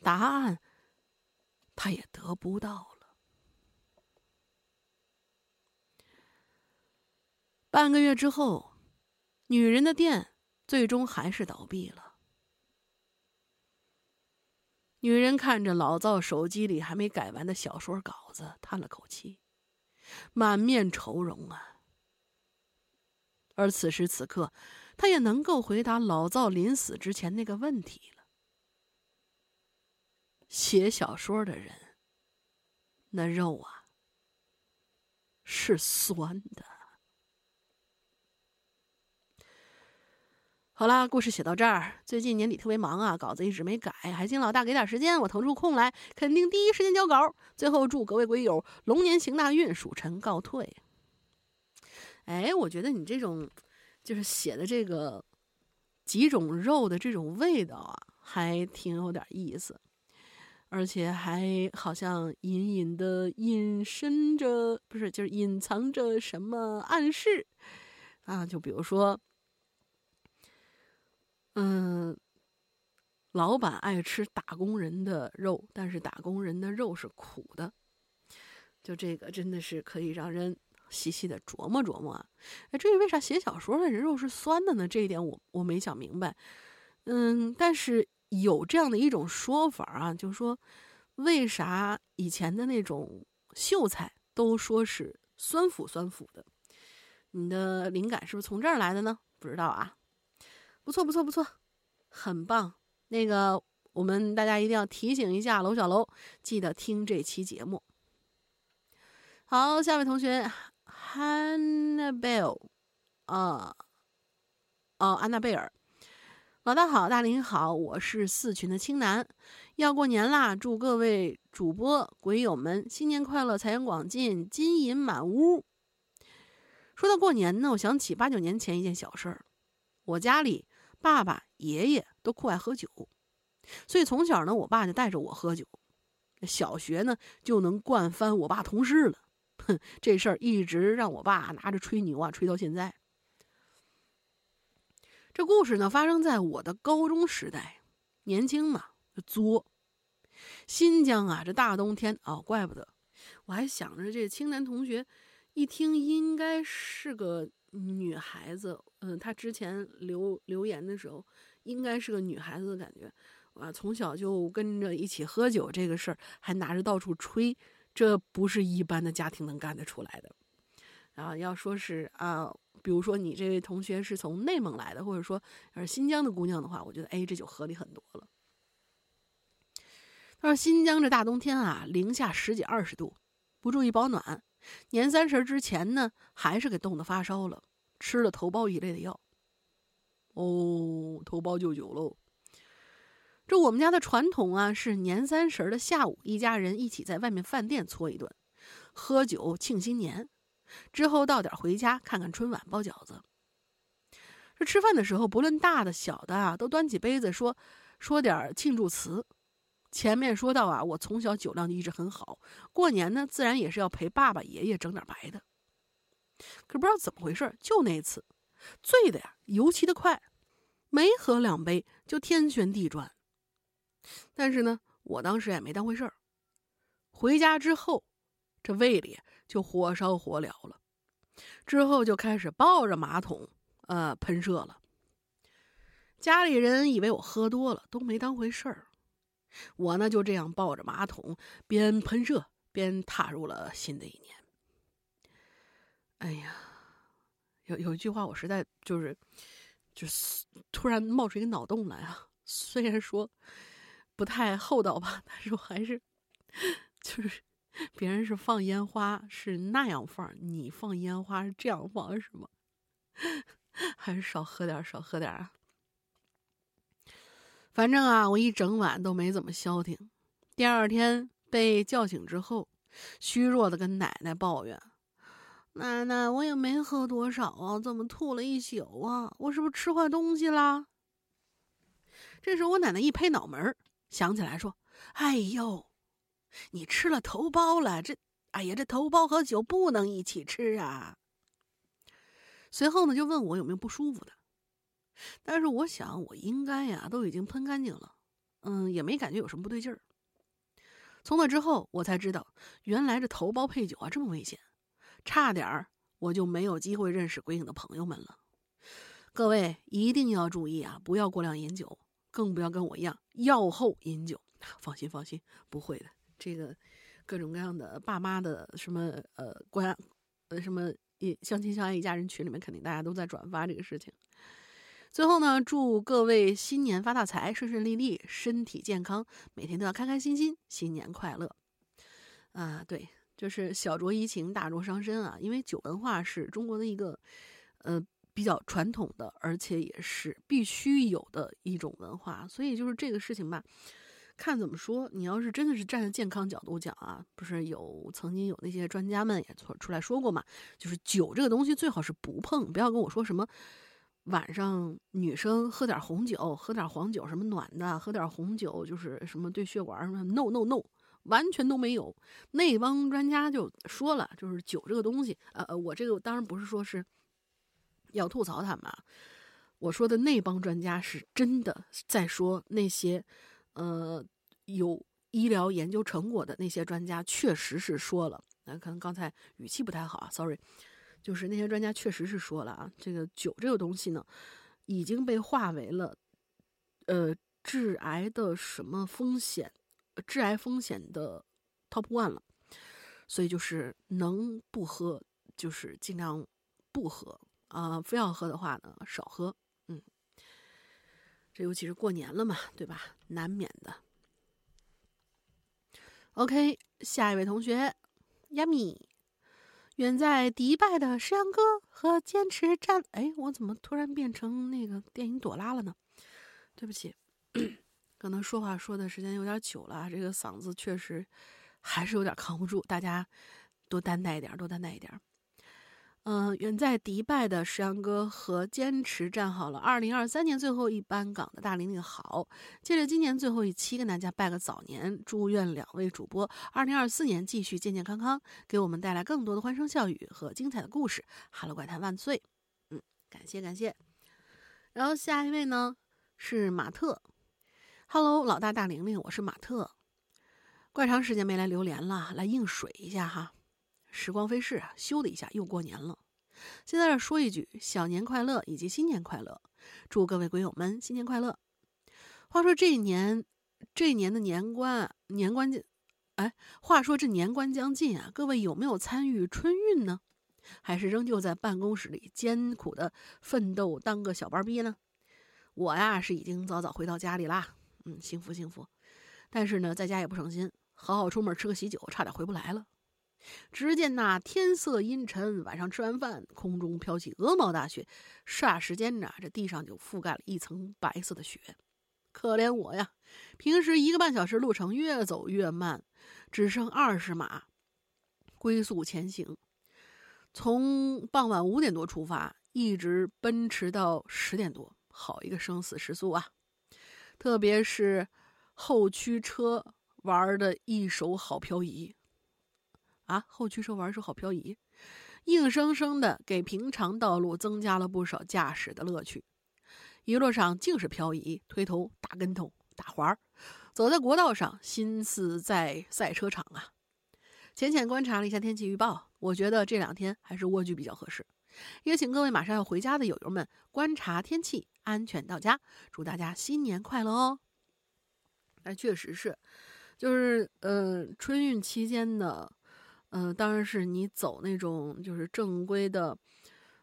[SPEAKER 1] 答案他也得不到了。半个月之后，女人的店最终还是倒闭了。女人看着老赵手机里还没改完的小说稿子，叹了口气，满面愁容啊。而此时此刻，他也能够回答老赵临死之前那个问题了：写小说的人，那肉啊，是酸的。好啦，故事写到这儿。最近年底特别忙啊，稿子一直没改，还请老大给点时间，我腾出空来，肯定第一时间交稿。最后祝各位鬼友龙年行大运，属臣告退。哎，我觉得你这种，就是写的这个几种肉的这种味道啊，还挺有点意思，而且还好像隐隐的隐身着，不是，就是隐藏着什么暗示啊？就比如说，嗯，老板爱吃打工人的肉，但是打工人的肉是苦的，就这个真的是可以让人。细细的琢磨琢磨，哎，至于为啥写小说的人肉是酸的呢？这一点我我没想明白。嗯，但是有这样的一种说法啊，就是说，为啥以前的那种秀才都说是酸腐酸腐的？你的灵感是不是从这儿来的呢？不知道啊。不错不错不错，很棒。那个我们大家一定要提醒一下楼小楼，记得听这期节目。好，下位同学。安娜贝尔，啊，哦，安娜贝尔，老大好，大林好，我是四群的青楠，要过年啦，祝各位主播鬼友们新年快乐，财源广进，金银满屋。说到过年呢，我想起八九年前一件小事儿，我家里爸爸、爷爷都酷爱喝酒，所以从小呢，我爸就带着我喝酒，小学呢就能灌翻我爸同事了。哼，这事儿一直让我爸拿着吹牛啊，吹到现在。这故事呢，发生在我的高中时代。年轻嘛，作。新疆啊，这大冬天哦，怪不得。我还想着这青年同学，一听应该是个女孩子。嗯，她之前留留言的时候，应该是个女孩子的感觉。啊，从小就跟着一起喝酒，这个事儿还拿着到处吹，这不是一般的家庭能干得出来的。然后要说是啊，比如说你这位同学是从内蒙来的，或者说要是新疆的姑娘的话，我觉得哎，这就合理很多了。他说新疆这大冬天啊，零下十几二十度，不注意保暖，年三十之前呢，还是给冻得发烧了，吃了头孢一类的药。哦，头孢就酒喽。这我们家的传统啊，是年三十的下午，一家人一起在外面饭店搓一顿，喝酒庆新年，之后到点回家看看春晚，包饺子。这吃饭的时候，不论大的小的啊，都端起杯子说说点庆祝词。前面说到啊，我从小酒量就一直很好，过年呢，自然也是要陪爸爸爷爷整点白的。可不知道怎么回事，就那次，醉的呀，尤其的快，没喝两杯就天旋地转。但是呢，我当时也没当回事儿。回家之后，这胃里就火烧火燎了，之后就开始抱着马桶，呃，喷射了。家里人以为我喝多了，都没当回事儿。我呢，就这样抱着马桶，边喷射边踏入了新的一年。哎呀，有有一句话，我实在就是，就是突然冒出一个脑洞来啊！虽然说。不太厚道吧？但是我还是，就是别人是放烟花是那样放，你放烟花是这样放是吗？还是少喝点，少喝点啊！反正啊，我一整晚都没怎么消停。第二天被叫醒之后，虚弱的跟奶奶抱怨：“奶奶，我也没喝多少啊，怎么吐了一宿啊？我是不是吃坏东西啦？”这时候我奶奶一拍脑门。想起来说：“哎呦，你吃了头孢了！这，哎呀，这头孢和酒不能一起吃啊。”随后呢，就问我有没有不舒服的。但是我想，我应该呀都已经喷干净了，嗯，也没感觉有什么不对劲儿。从那之后，我才知道，原来这头孢配酒啊这么危险，差点儿我就没有机会认识鬼影的朋友们了。各位一定要注意啊，不要过量饮酒。更不要跟我一样药后饮酒，放心放心，不会的。这个各种各样的爸妈的什么呃关呃什么一相亲相爱一家人群里面，肯定大家都在转发这个事情。最后呢，祝各位新年发大财，顺顺利利，身体健康，每天都要开开心心，新年快乐。啊，对，就是小酌怡情，大酌伤身啊，因为酒文化是中国的一个呃。比较传统的，而且也是必须有的一种文化，所以就是这个事情吧，看怎么说。你要是真的是站在健康角度讲啊，不是有曾经有那些专家们也出出来说过嘛，就是酒这个东西最好是不碰，不要跟我说什么晚上女生喝点红酒、喝点黄酒什么暖的，喝点红酒就是什么对血管什么 no no no，完全都没有。那帮专家就说了，就是酒这个东西，呃呃，我这个当然不是说是。要吐槽他们，我说的那帮专家是真的在说那些，呃，有医疗研究成果的那些专家确实是说了。那可能刚才语气不太好啊，sorry。就是那些专家确实是说了啊，这个酒这个东西呢，已经被划为了，呃，致癌的什么风险，致癌风险的 top one 了。所以就是能不喝，就是尽量不喝。啊，非要喝的话呢，少喝。嗯，这尤其是过年了嘛，对吧？难免的。OK，下一位同学，Yummy，远在迪拜的诗阳哥和坚持站……哎，我怎么突然变成那个电影朵拉了呢？对不起，可能说话说的时间有点久了，这个嗓子确实还是有点扛不住，大家多担待一点，多担待一点。嗯，远在迪拜的石阳哥和坚持站好了二零二三年最后一班岗的大玲玲好，借着今年最后一期跟大家拜个早年，祝愿两位主播二零二四年继续健健康康，给我们带来更多的欢声笑语和精彩的故事。哈喽怪谈万岁！嗯，感谢感谢。然后下一位呢是马特。Hello，老大大玲玲，我是马特。怪长时间没来榴莲了，来应水一下哈。时光飞逝啊，咻的一下又过年了。先在这说一句小年快乐以及新年快乐，祝各位鬼友们新年快乐。话说这一年，这一年的年关年关将，哎，话说这年关将近啊，各位有没有参与春运呢？还是仍旧在办公室里艰苦的奋斗当个小班逼呢？我呀是已经早早回到家里啦，嗯，幸福幸福。但是呢，在家也不省心，好好出门吃个喜酒，差点回不来了。只见那天色阴沉，晚上吃完饭，空中飘起鹅毛大雪，霎时间呢，这地上就覆盖了一层白色的雪。可怜我呀，平时一个半小时路程越走越慢，只剩二十码，龟速前行。从傍晚五点多出发，一直奔驰到十点多，好一个生死时速啊！特别是后驱车玩的一手好漂移啊！后驱车玩手好漂移，硬生生的给平常道路增加了不少驾驶的乐趣。一路上尽是漂移、推头、打跟头、打滑儿，走在国道上，心思在赛车场啊！浅浅观察了一下天气预报，我觉得这两天还是蜗居比较合适。也请各位马上要回家的友友们观察天气，安全到家。祝大家新年快乐哦！那确实是，就是呃，春运期间的，呃，当然是你走那种就是正规的，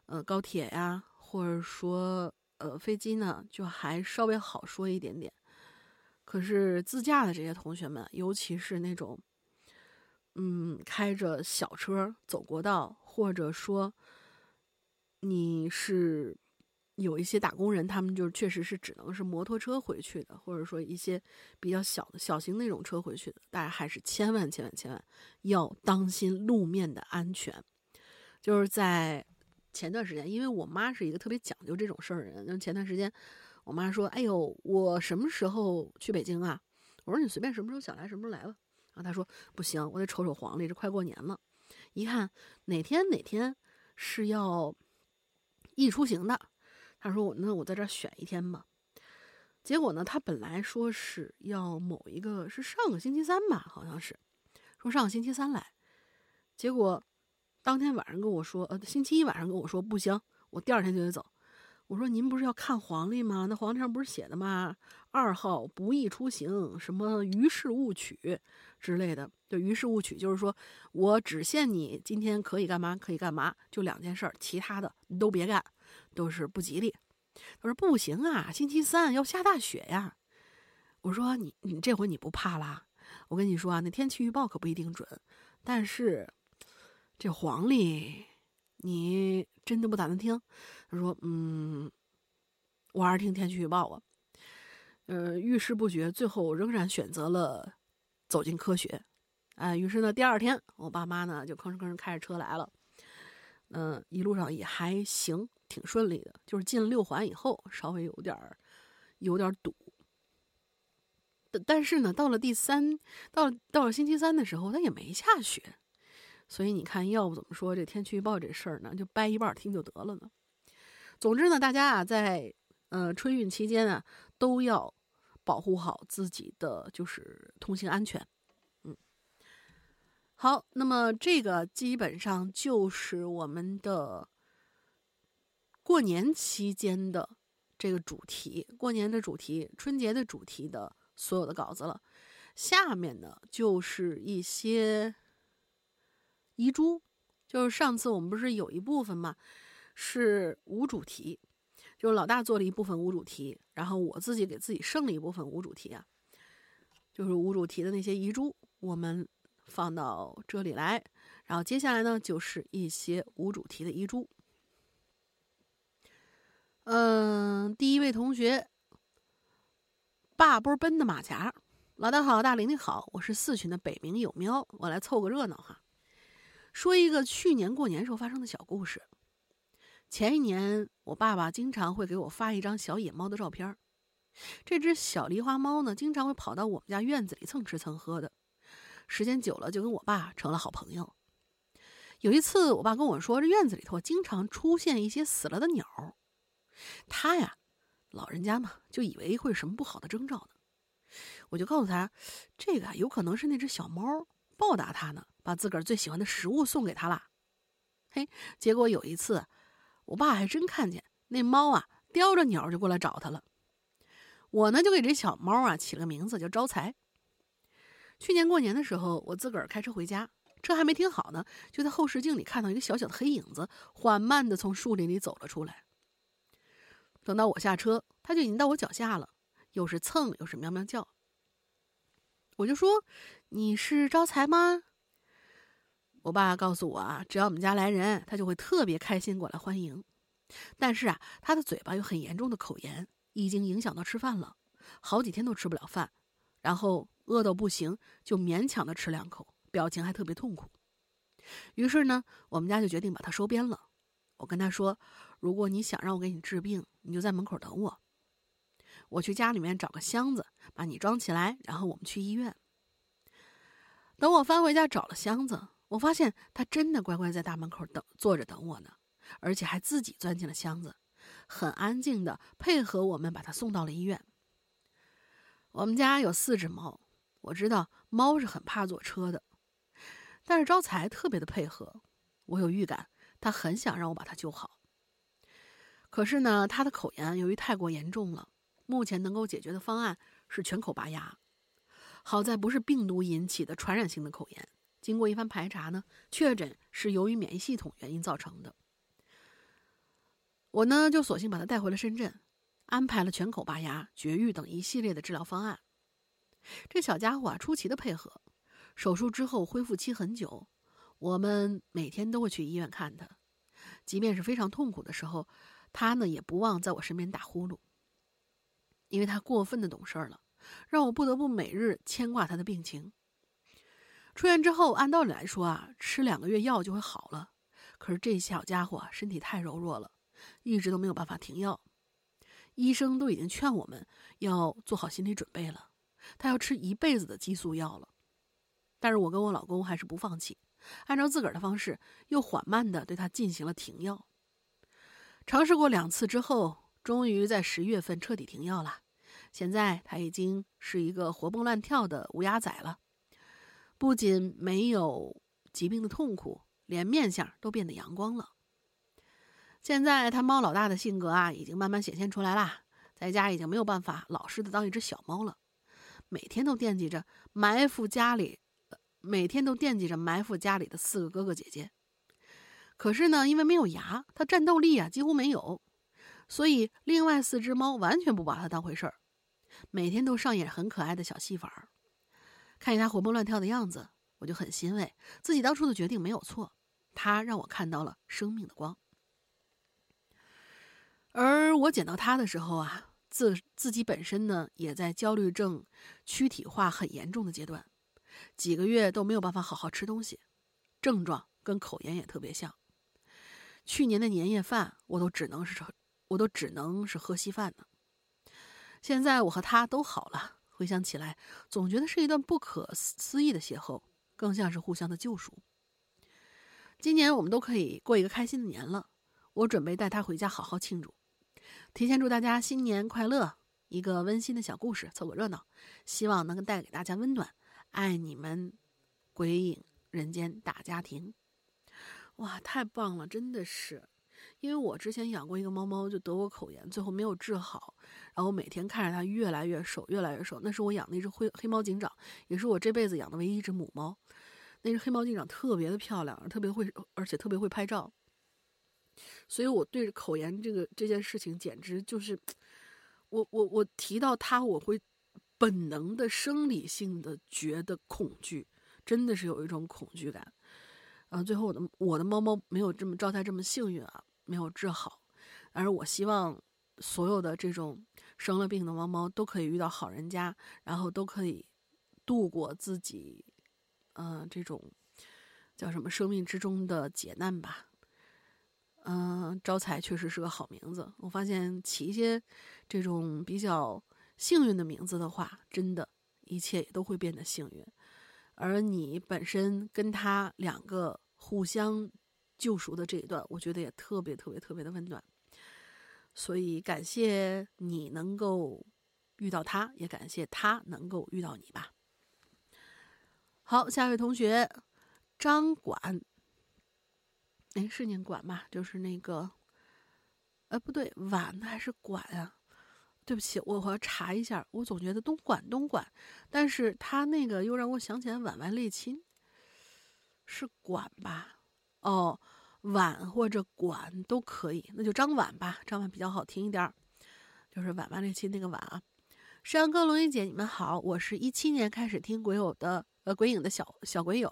[SPEAKER 1] 呃，高铁呀，或者说呃飞机呢，就还稍微好说一点点。可是自驾的这些同学们，尤其是那种。嗯，开着小车走国道，或者说你是有一些打工人，他们就确实是只能是摩托车回去的，或者说一些比较小的小型那种车回去的，大家还是千万千万千万要当心路面的安全。就是在前段时间，因为我妈是一个特别讲究这种事儿的人，那前段时间我妈说：“哎呦，我什么时候去北京啊？”我说：“你随便什么时候想来，什么时候来吧。”他说：“不行，我得瞅瞅黄历，这快过年了。一看哪天哪天是要易出行的。”他说：“我那我在这儿选一天吧。”结果呢，他本来说是要某一个是上个星期三吧，好像是说上个星期三来。结果当天晚上跟我说：“呃，星期一晚上跟我说不行，我第二天就得走。”我说：“您不是要看黄历吗？那黄历上不是写的吗？二号不宜出行，什么于事勿取。”之类的，就于事勿取，就是说我只限你今天可以干嘛，可以干嘛，就两件事儿，其他的你都别干，都是不吉利。他说不行啊，星期三要下大雪呀。我说你你这回你不怕啦？我跟你说啊，那天气预报可不一定准，但是这黄历你真的不打算听？他说嗯，我还是听天气预报啊。呃，遇事不决，最后仍然选择了。走进科学，啊，于是呢，第二天我爸妈呢就吭哧吭哧开着车来了，嗯，一路上也还行，挺顺利的。就是进了六环以后，稍微有点儿有点堵，但但是呢，到了第三，到到了星期三的时候，它也没下雪，所以你看，要不怎么说这天气预报这事儿呢，就掰一半听就得了呢。总之呢，大家啊，在呃春运期间啊，都要。保护好自己的就是通行安全，嗯，好，那么这个基本上就是我们的过年期间的这个主题，过年的主题，春节的主题的所有的稿子了。下面呢就是一些遗珠，就是上次我们不是有一部分嘛，是无主题。就是老大做了一部分无主题，然后我自己给自己剩了一部分无主题啊，就是无主题的那些遗珠，我们放到这里来。然后接下来呢，就是一些无主题的遗珠。嗯，第一位同学，霸波奔的马甲，老大好，大玲玲好，我是四群的北冥有喵，我来凑个热闹哈，说一个去年过年时候发生的小故事。前一年，我爸爸经常会给我发一张小野猫的照片这只小狸花猫呢，经常会跑到我们家院子里蹭吃蹭喝的，时间久了就跟我爸成了好朋友。有一次，我爸跟我说，这院子里头经常出现一些死了的鸟他呀，老人家嘛，就以为会有什么不好的征兆呢。我就告诉他，这个有可能是那只小猫报答他呢，把自个儿最喜欢的食物送给他啦。嘿，结果有一次，我爸还真看见那猫啊，叼着鸟就过来找他了。我呢就给这小猫啊起了个名字叫招财。去年过年的时候，我自个儿开车回家，车还没停好呢，就在后视镜里看到一个小小的黑影子，缓慢的从树林里走了出来。等到我下车，它就已经到我脚下了，又是蹭又是喵喵叫。我就说：“你是招财吗？”我爸告诉我啊，只要我们家来人，他就会特别开心过来欢迎。但是啊，他的嘴巴有很严重的口炎，已经影响到吃饭了，好几天都吃不了饭，然后饿到不行，就勉强的吃两口，表情还特别痛苦。于是呢，我们家就决定把他收编了。我跟他说：“如果你想让我给你治病，你就在门口等我，我去家里面找个箱子把你装起来，然后我们去医院。”等我翻回家找了箱子。我发现他真的乖乖在大门口等坐着等我呢，而且还自己钻进了箱子，很安静的配合我们把他送到了医院。我们家有四只猫，我知道猫是很怕坐车的，但是招财特别的配合，我有预感他很想让我把他救好。可是呢，他的口炎由于太过严重了，目前能够解决的方案是全口拔牙。好在不是病毒引起的传染性的口炎。经过一番排查呢，确诊是由于免疫系统原因造成的。我呢就索性把他带回了深圳，安排了全口拔牙、绝育等一系列的治疗方案。这小家伙啊出奇的配合，手术之后恢复期很久，我们每天都会去医院看他，即便是非常痛苦的时候，他呢也不忘在我身边打呼噜。因为他过分的懂事了，让我不得不每日牵挂他的病情。出院之后，按道理来说啊，吃两个月药就会好了。可是这小家伙身体太柔弱了，一直都没有办法停药。医生都已经劝我们要做好心理准备了，他要吃一辈子的激素药了。但是我跟我老公还是不放弃，按照自个儿的方式，又缓慢的对他进行了停药。尝试过两次之后，终于在十月份彻底停药了。现在他已经是一个活蹦乱跳的乌鸦仔了。不仅没有疾病的痛苦，连面相都变得阳光了。现在他猫老大的性格啊，已经慢慢显现出来啦，在家已经没有办法老实的当一只小猫了，每天都惦记着埋伏家里，每天都惦记着埋伏家里的四个哥哥姐姐。可是呢，因为没有牙，它战斗力啊几乎没有，所以另外四只猫完全不把它当回事儿，每天都上演很可爱的小戏法儿。看见它活蹦乱跳的样子，我就很欣慰，自己当初的决定没有错。它让我看到了生命的光。而我捡到它的时候啊，自自己本身呢也在焦虑症躯体化很严重的阶段，几个月都没有办法好好吃东西，症状跟口炎也特别像。去年的年夜饭我都只能是我都只能是喝稀饭呢。现在我和他都好了。回想起来，总觉得是一段不可思议的邂逅，更像是互相的救赎。今年我们都可以过一个开心的年了，我准备带他回家好好庆祝。提前祝大家新年快乐！一个温馨的小故事，凑个热闹，希望能带给大家温暖。爱你们，鬼影人间大家庭。哇，太棒了，真的是。因为我之前养过一个猫猫，就得过口炎，最后没有治好。然后每天看着它越来越瘦，越来越瘦。那是我养的一只灰黑猫警长，也是我这辈子养的唯一一只母猫。那只黑猫警长特别的漂亮，特别会，而且特别会拍照。所以我对口炎这个这件事情，简直就是，我我我提到它，我会本能的生理性的觉得恐惧，真的是有一种恐惧感。啊，最后我的我的猫猫没有这么招财这么幸运啊。没有治好，而我希望所有的这种生了病的猫猫都可以遇到好人家，然后都可以度过自己，嗯，这种叫什么生命之中的劫难吧。嗯，招财确实是个好名字。我发现起一些这种比较幸运的名字的话，真的，一切也都会变得幸运。而你本身跟他两个互相。救赎的这一段，我觉得也特别特别特别的温暖，所以感谢你能够遇到他，也感谢他能够遇到你吧。好，下一位同学张管，哎，是念管吧？就是那个，呃，不对，碗还是管啊？对不起，我我要查一下。我总觉得东莞东莞，但是他那个又让我想起来婉婉泪亲，是管吧？哦，婉或者管都可以，那就张婉吧，张婉比较好听一点儿，就是婉婉泪亲那个婉啊。山哥、龙云姐，你们好，我是一七年开始听鬼友的呃鬼影的小小鬼友，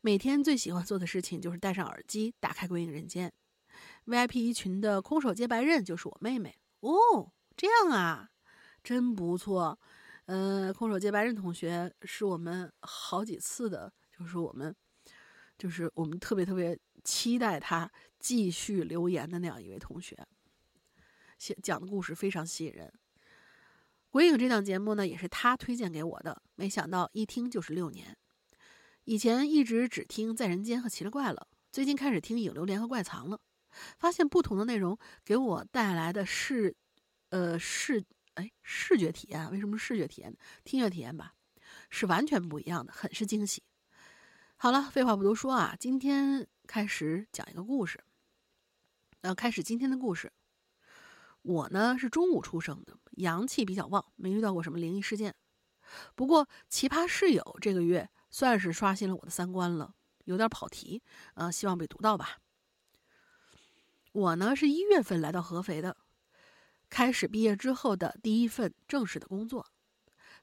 [SPEAKER 1] 每天最喜欢做的事情就是戴上耳机，打开《鬼影人间》VIP 一群的空手接白刃，就是我妹妹哦。这样啊，真不错。呃，空手接白刃同学是我们好几次的，就是我们，就是我们特别特别期待他继续留言的那样一位同学。写讲的故事非常吸引人。鬼影这档节目呢，也是他推荐给我的，没想到一听就是六年。以前一直只听《在人间》和《奇了怪了》，最近开始听《影流连》和《怪藏》了，发现不同的内容给我带来的是。呃，视哎，视觉体验为什么视觉体验？听觉体验吧，是完全不一样的，很是惊喜。好了，废话不多说啊，今天开始讲一个故事。呃，开始今天的故事。我呢是中午出生的，阳气比较旺，没遇到过什么灵异事件。不过奇葩室友这个月算是刷新了我的三观了，有点跑题，呃，希望被读到吧。我呢是一月份来到合肥的。开始毕业之后的第一份正式的工作，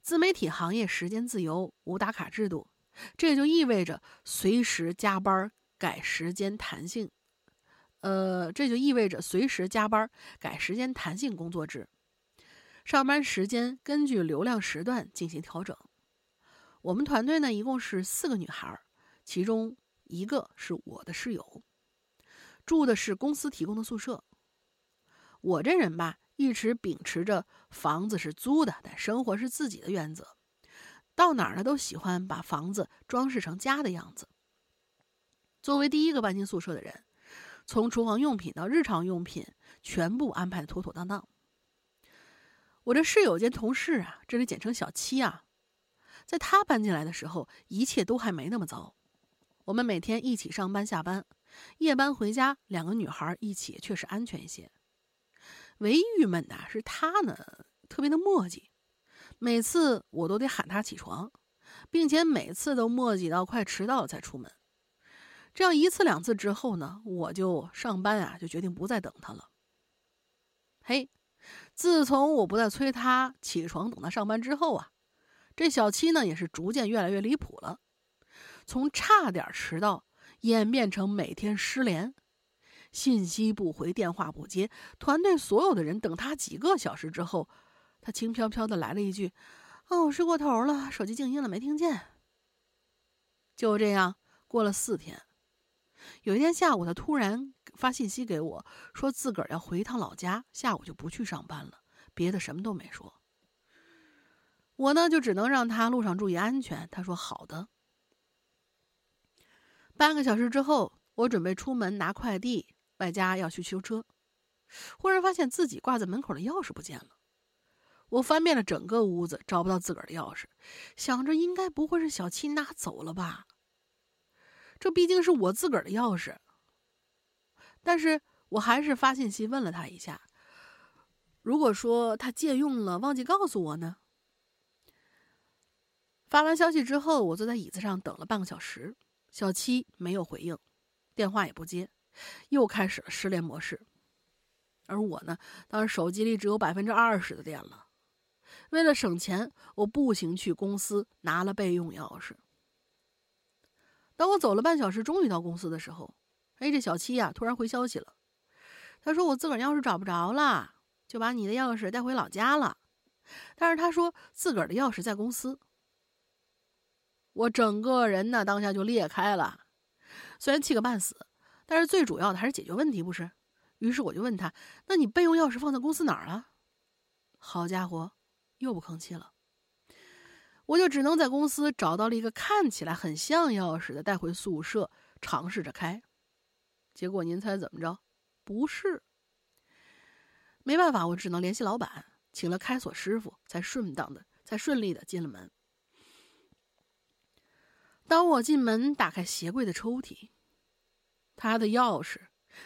[SPEAKER 1] 自媒体行业时间自由，无打卡制度，这也就意味着随时加班改时间弹性，呃，这就意味着随时加班改时间弹性工作制，上班时间根据流量时段进行调整。我们团队呢一共是四个女孩，其中一个是我的室友，住的是公司提供的宿舍。我这人吧。一直秉持着房子是租的，但生活是自己的原则。到哪儿呢，都喜欢把房子装饰成家的样子。作为第一个搬进宿舍的人，从厨房用品到日常用品，全部安排的妥妥当当。我这室友兼同事啊，这里简称小七啊，在他搬进来的时候，一切都还没那么糟。我们每天一起上班下班，夜班回家，两个女孩一起确实安全一些。唯一郁闷的是他呢，特别的磨叽，每次我都得喊他起床，并且每次都磨叽到快迟到了才出门。这样一次两次之后呢，我就上班啊，就决定不再等他了。嘿，自从我不再催他起床等他上班之后啊，这小七呢也是逐渐越来越离谱了，从差点迟到演变成每天失联。信息不回，电话不接，团队所有的人等他几个小时之后，他轻飘飘的来了一句：“哦，我睡过头了，手机静音了，没听见。”就这样过了四天，有一天下午，他突然发信息给我，说自个儿要回一趟老家，下午就不去上班了，别的什么都没说。我呢，就只能让他路上注意安全。他说：“好的。”半个小时之后，我准备出门拿快递。外加要去修车，忽然发现自己挂在门口的钥匙不见了。我翻遍了整个屋子，找不到自个儿的钥匙，想着应该不会是小七拿走了吧？这毕竟是我自个儿的钥匙。但是我还是发信息问了他一下，如果说他借用了，忘记告诉我呢？发完消息之后，我坐在椅子上等了半个小时，小七没有回应，电话也不接。又开始了失联模式，而我呢，当时手机里只有百分之二十的电了。为了省钱，我步行去公司拿了备用钥匙。当我走了半小时，终于到公司的时候，哎，这小七呀，突然回消息了。他说我自个儿钥匙找不着了，就把你的钥匙带回老家了。但是他说自个儿的钥匙在公司。我整个人呢，当下就裂开了，虽然气个半死。但是最主要的还是解决问题，不是？于是我就问他：“那你备用钥匙放在公司哪儿了？”好家伙，又不吭气了。我就只能在公司找到了一个看起来很像钥匙的，带回宿舍尝试着开。结果您猜怎么着？不是。没办法，我只能联系老板。请了开锁师傅，才顺当的、才顺利的进了门。当我进门，打开鞋柜的抽屉，他的钥匙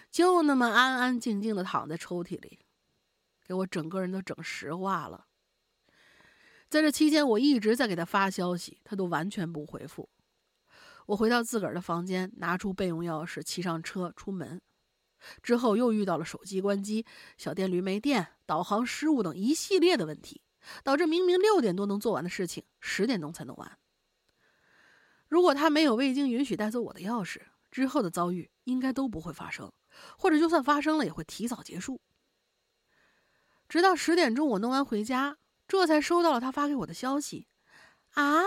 [SPEAKER 1] 就那么安安静静的躺在抽屉里，给我整个人都整石化了。在这期间，我一直在给他发消息，他都完全不回复。我回到自个儿的房间，拿出备用钥匙，骑上车出门。之后又遇到了手机关机、小电驴没电、导航失误等一系列的问题，导致明明六点多能做完的事情，十点钟才能完。如果他没有未经允许带走我的钥匙，之后的遭遇应该都不会发生，或者就算发生了，也会提早结束。直到十点钟，我弄完回家，这才收到了他发给我的消息：“啊，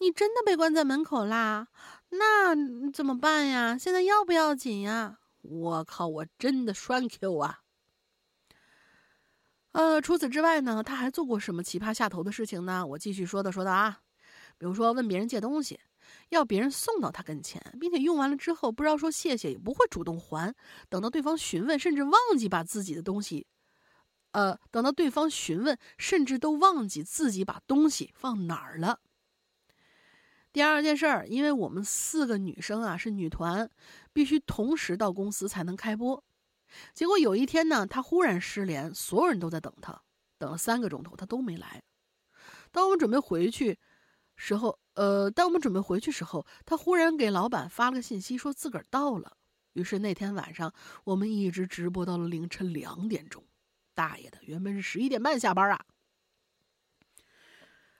[SPEAKER 1] 你真的被关在门口啦？那怎么办呀？现在要不要紧呀？”我靠，我真的栓 Q 啊！呃，除此之外呢，他还做过什么奇葩下头的事情呢？我继续说道说道啊，比如说问别人借东西，要别人送到他跟前，并且用完了之后不知道说谢谢，也不会主动还，等到对方询问，甚至忘记把自己的东西，呃，等到对方询问，甚至都忘记自己把东西放哪儿了。第二件事儿，因为我们四个女生啊是女团，必须同时到公司才能开播。结果有一天呢，她忽然失联，所有人都在等她，等了三个钟头，她都没来。当我们准备回去时候，呃，当我们准备回去时候，他忽然给老板发了个信息，说自个儿到了。于是那天晚上，我们一直直播到了凌晨两点钟。大爷的，原本是十一点半下班啊。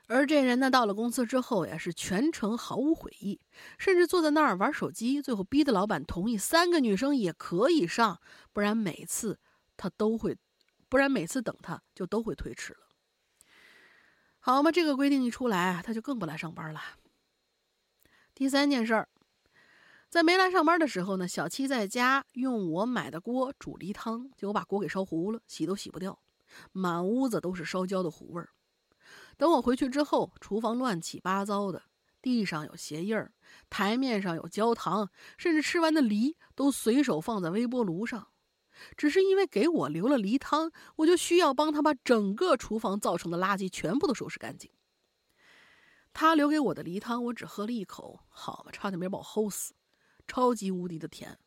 [SPEAKER 1] 而这人呢，到了公司之后呀，是全程毫无悔意，甚至坐在那儿玩手机，最后逼得老板同意三个女生也可以上，不然每次他都会，不然每次等他就都会推迟了。好嘛，这个规定一出来，他就更不来上班了。第三件事儿，在没来上班的时候呢，小七在家用我买的锅煮梨汤，结果把锅给烧糊了，洗都洗不掉，满屋子都是烧焦的糊味儿。等我回去之后，厨房乱七八糟的，地上有鞋印儿，台面上有焦糖，甚至吃完的梨都随手放在微波炉上。只是因为给我留了梨汤，我就需要帮他把整个厨房造成的垃圾全部都收拾干净。他留给我的梨汤，我只喝了一口，好嘛，差点没把我齁死，超级无敌的甜。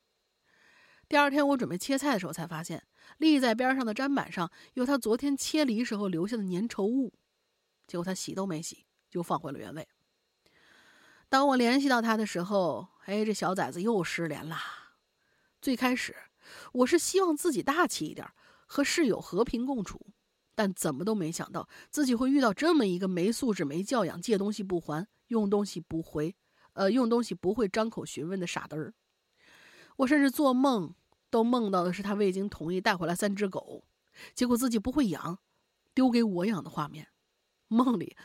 [SPEAKER 1] 第二天我准备切菜的时候，才发现立在边上的砧板上有他昨天切梨时候留下的粘稠物。结果他洗都没洗，就放回了原位。当我联系到他的时候，哎，这小崽子又失联啦。最开始我是希望自己大气一点，和室友和平共处，但怎么都没想到自己会遇到这么一个没素质、没教养、借东西不还、用东西不回、呃，用东西不会张口询问的傻嘚儿。我甚至做梦都梦到的是他未经同意带回来三只狗，结果自己不会养，丢给我养的画面。梦里，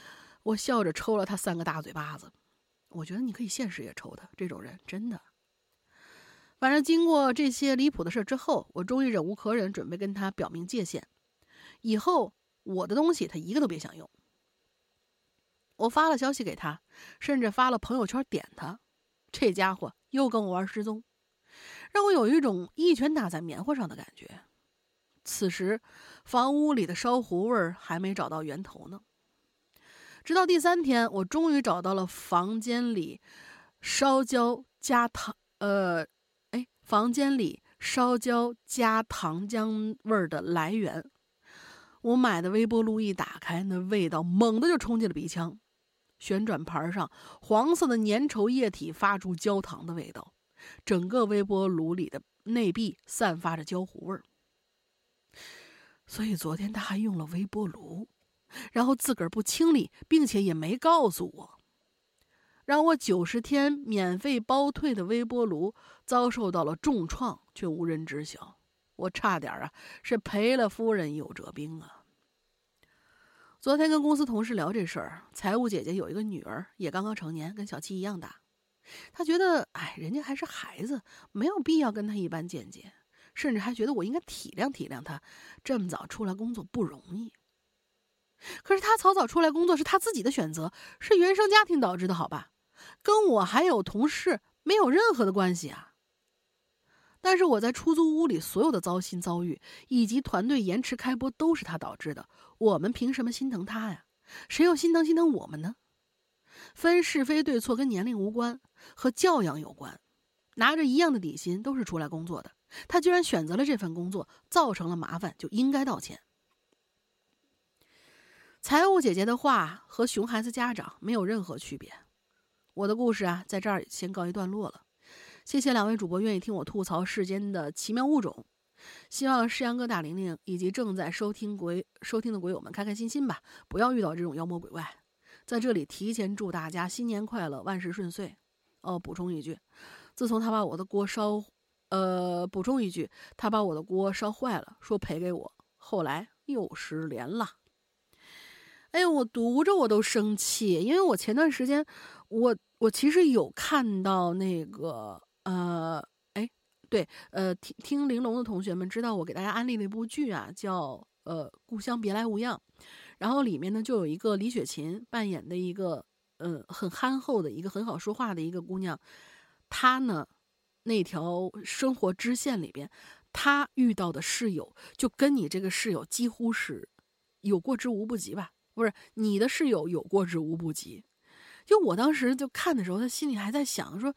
[SPEAKER 1] 我笑着抽了他三个大嘴巴子。我觉得你可以现实也抽他，这种人真的。反正经过这些离谱的事之后，我终于忍无可忍，准备跟他表明界限：以后我的东西他一个都别想用。我发了消息给他，甚至发了朋友圈点他，这家伙又跟我玩失踪，让我有一种一拳打在棉花上的感觉。此时，房屋里的烧糊味儿还没找到源头呢。直到第三天，我终于找到了房间里烧焦加糖，呃，房间里烧焦加糖浆味儿的来源。我买的微波炉一打开，那味道猛地就冲进了鼻腔。旋转盘上黄色的粘稠液体发出焦糖的味道，整个微波炉里的内壁散发着焦糊味儿。所以昨天他还用了微波炉。然后自个儿不清理，并且也没告诉我，让我九十天免费包退的微波炉遭受到了重创，却无人知晓。我差点啊是赔了夫人又折兵啊！昨天跟公司同事聊这事儿，财务姐姐有一个女儿，也刚刚成年，跟小七一样大。她觉得，哎，人家还是孩子，没有必要跟她一般见解，甚至还觉得我应该体谅体谅她，这么早出来工作不容易。可是他早早出来工作是他自己的选择，是原生家庭导致的，好吧？跟我还有同事没有任何的关系啊。但是我在出租屋里所有的糟心遭遇，以及团队延迟开播，都是他导致的。我们凭什么心疼他呀？谁又心疼心疼我们呢？分是非对错跟年龄无关，和教养有关。拿着一样的底薪，都是出来工作的，他居然选择了这份工作，造成了麻烦，就应该道歉。财务姐姐的话和熊孩子家长没有任何区别。我的故事啊，在这儿先告一段落了。谢谢两位主播愿意听我吐槽世间的奇妙物种。希望世阳哥、大玲玲以及正在收听鬼收听的鬼友们开开心心吧，不要遇到这种妖魔鬼怪。在这里提前祝大家新年快乐，万事顺遂。哦，补充一句，自从他把我的锅烧，呃，补充一句，他把我的锅烧坏了，说赔给我，后来又失联了。哎呦，我读着我都生气，因为我前段时间，我我其实有看到那个，呃，哎，对，呃，听听玲珑的同学们知道我给大家安利了一部剧啊，叫呃《故乡别来无恙》，然后里面呢就有一个李雪琴扮演的一个，呃，很憨厚的一个很好说话的一个姑娘，她呢那条生活支线里边，她遇到的室友就跟你这个室友几乎是有过之无不及吧。不是你的室友有过之无不及，就我当时就看的时候，他心里还在想说，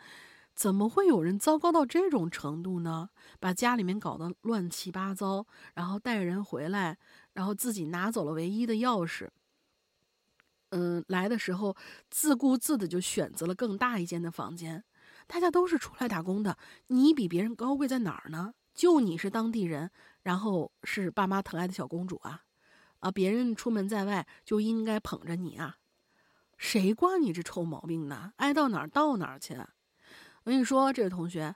[SPEAKER 1] 怎么会有人糟糕到这种程度呢？把家里面搞得乱七八糟，然后带人回来，然后自己拿走了唯一的钥匙。嗯，来的时候自顾自的就选择了更大一间的房间。大家都是出来打工的，你比别人高贵在哪儿呢？就你是当地人，然后是爸妈疼爱的小公主啊。啊！别人出门在外就应该捧着你啊，谁惯你这臭毛病呢？爱到哪儿到哪儿去。我跟你说，这位同学，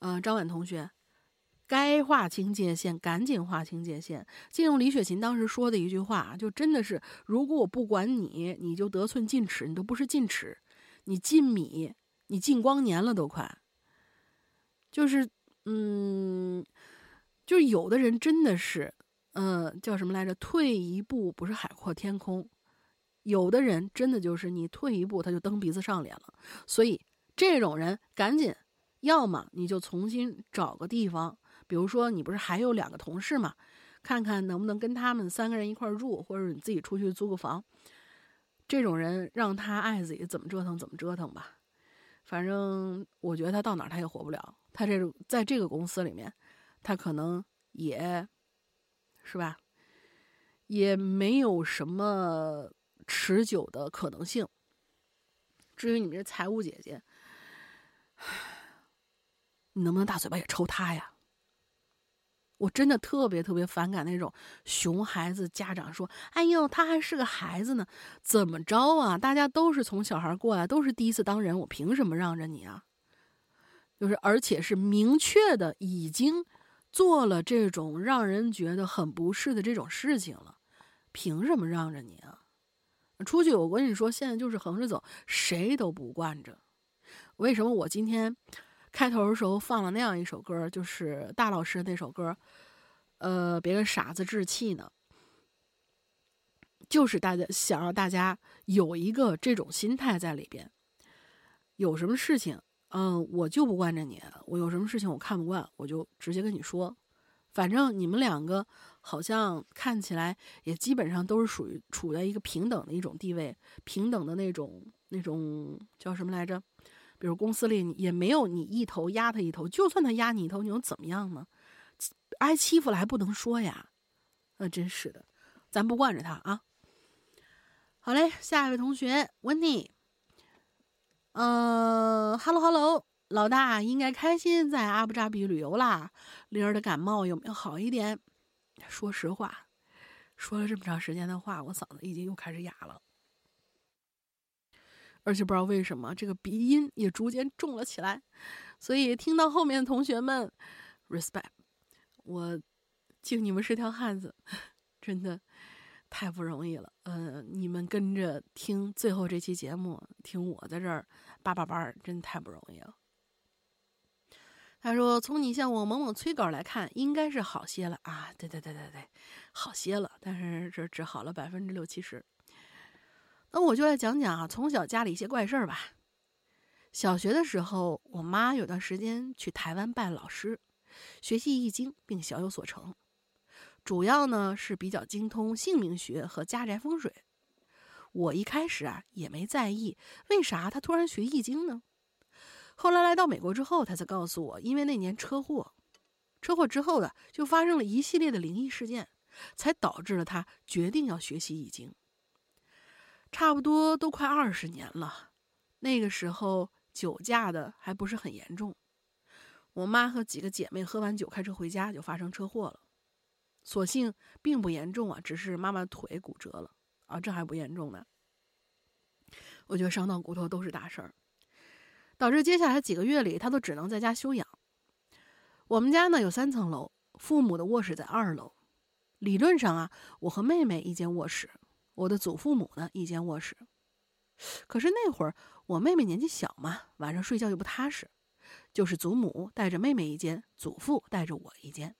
[SPEAKER 1] 呃，张婉同学，该划清界限，赶紧划清界限。借用李雪琴当时说的一句话，就真的是：如果我不管你，你就得寸进尺，你都不是进尺，你进米，你进光年了都快。就是，嗯，就是有的人真的是。嗯，叫什么来着？退一步不是海阔天空，有的人真的就是你退一步他就蹬鼻子上脸了。所以这种人赶紧，要么你就重新找个地方，比如说你不是还有两个同事嘛，看看能不能跟他们三个人一块住，或者你自己出去租个房。这种人让他爱自己怎么折腾怎么折腾吧，反正我觉得他到哪他也活不了。他这种在这个公司里面，他可能也。是吧？也没有什么持久的可能性。至于你们这财务姐姐，你能不能大嘴巴也抽他呀？我真的特别特别反感那种熊孩子家长说：“哎呦，他还是个孩子呢，怎么着啊？大家都是从小孩过来，都是第一次当人，我凭什么让着你啊？”就是，而且是明确的已经。做了这种让人觉得很不适的这种事情了，凭什么让着你啊？出去，我跟你说，现在就是横着走，谁都不惯着。为什么我今天开头的时候放了那样一首歌，就是大老师那首歌，呃，别跟傻子置气呢？就是大家想让大家有一个这种心态在里边，有什么事情。嗯，我就不惯着你。我有什么事情我看不惯，我就直接跟你说。反正你们两个好像看起来也基本上都是属于处在一个平等的一种地位，平等的那种那种叫什么来着？比如公司里也没有你一头压他一头，就算他压你一头，你又怎么样呢？挨欺负了还不能说呀？那真是的，咱不惯着他啊。好嘞，下一位同学温妮。嗯哈喽哈喽，老大应该开心在阿布扎比旅游啦。灵儿的感冒有没有好一点？说实话，说了这么长时间的话，我嗓子已经又开始哑了，而且不知道为什么这个鼻音也逐渐重了起来。所以听到后面同学们，respect，我敬你们是条汉子，真的。太不容易了，呃，你们跟着听最后这期节目，听我在这儿叭叭叭，真太不容易了。他说：“从你向我猛猛催稿来看，应该是好些了啊！对对对对对，好些了，但是这只好了百分之六七十。那我就来讲讲啊，从小家里一些怪事儿吧。小学的时候，我妈有段时间去台湾拜老师，学习易经，并小有所成。主要呢是比较精通姓名学和家宅风水。我一开始啊也没在意，为啥他突然学易经呢？后来来到美国之后，他才告诉我，因为那年车祸，车祸之后的就发生了一系列的灵异事件，才导致了他决定要学习易经。差不多都快二十年了，那个时候酒驾的还不是很严重。我妈和几个姐妹喝完酒开车回家，就发生车祸了。所幸并不严重啊，只是妈妈腿骨折了啊，这还不严重呢。我觉得伤到骨头都是大事儿，导致接下来几个月里，他都只能在家休养。我们家呢有三层楼，父母的卧室在二楼。理论上啊，我和妹妹一间卧室，我的祖父母呢一间卧室。可是那会儿我妹妹年纪小嘛，晚上睡觉又不踏实，就是祖母带着妹妹一间，祖父带着我一间。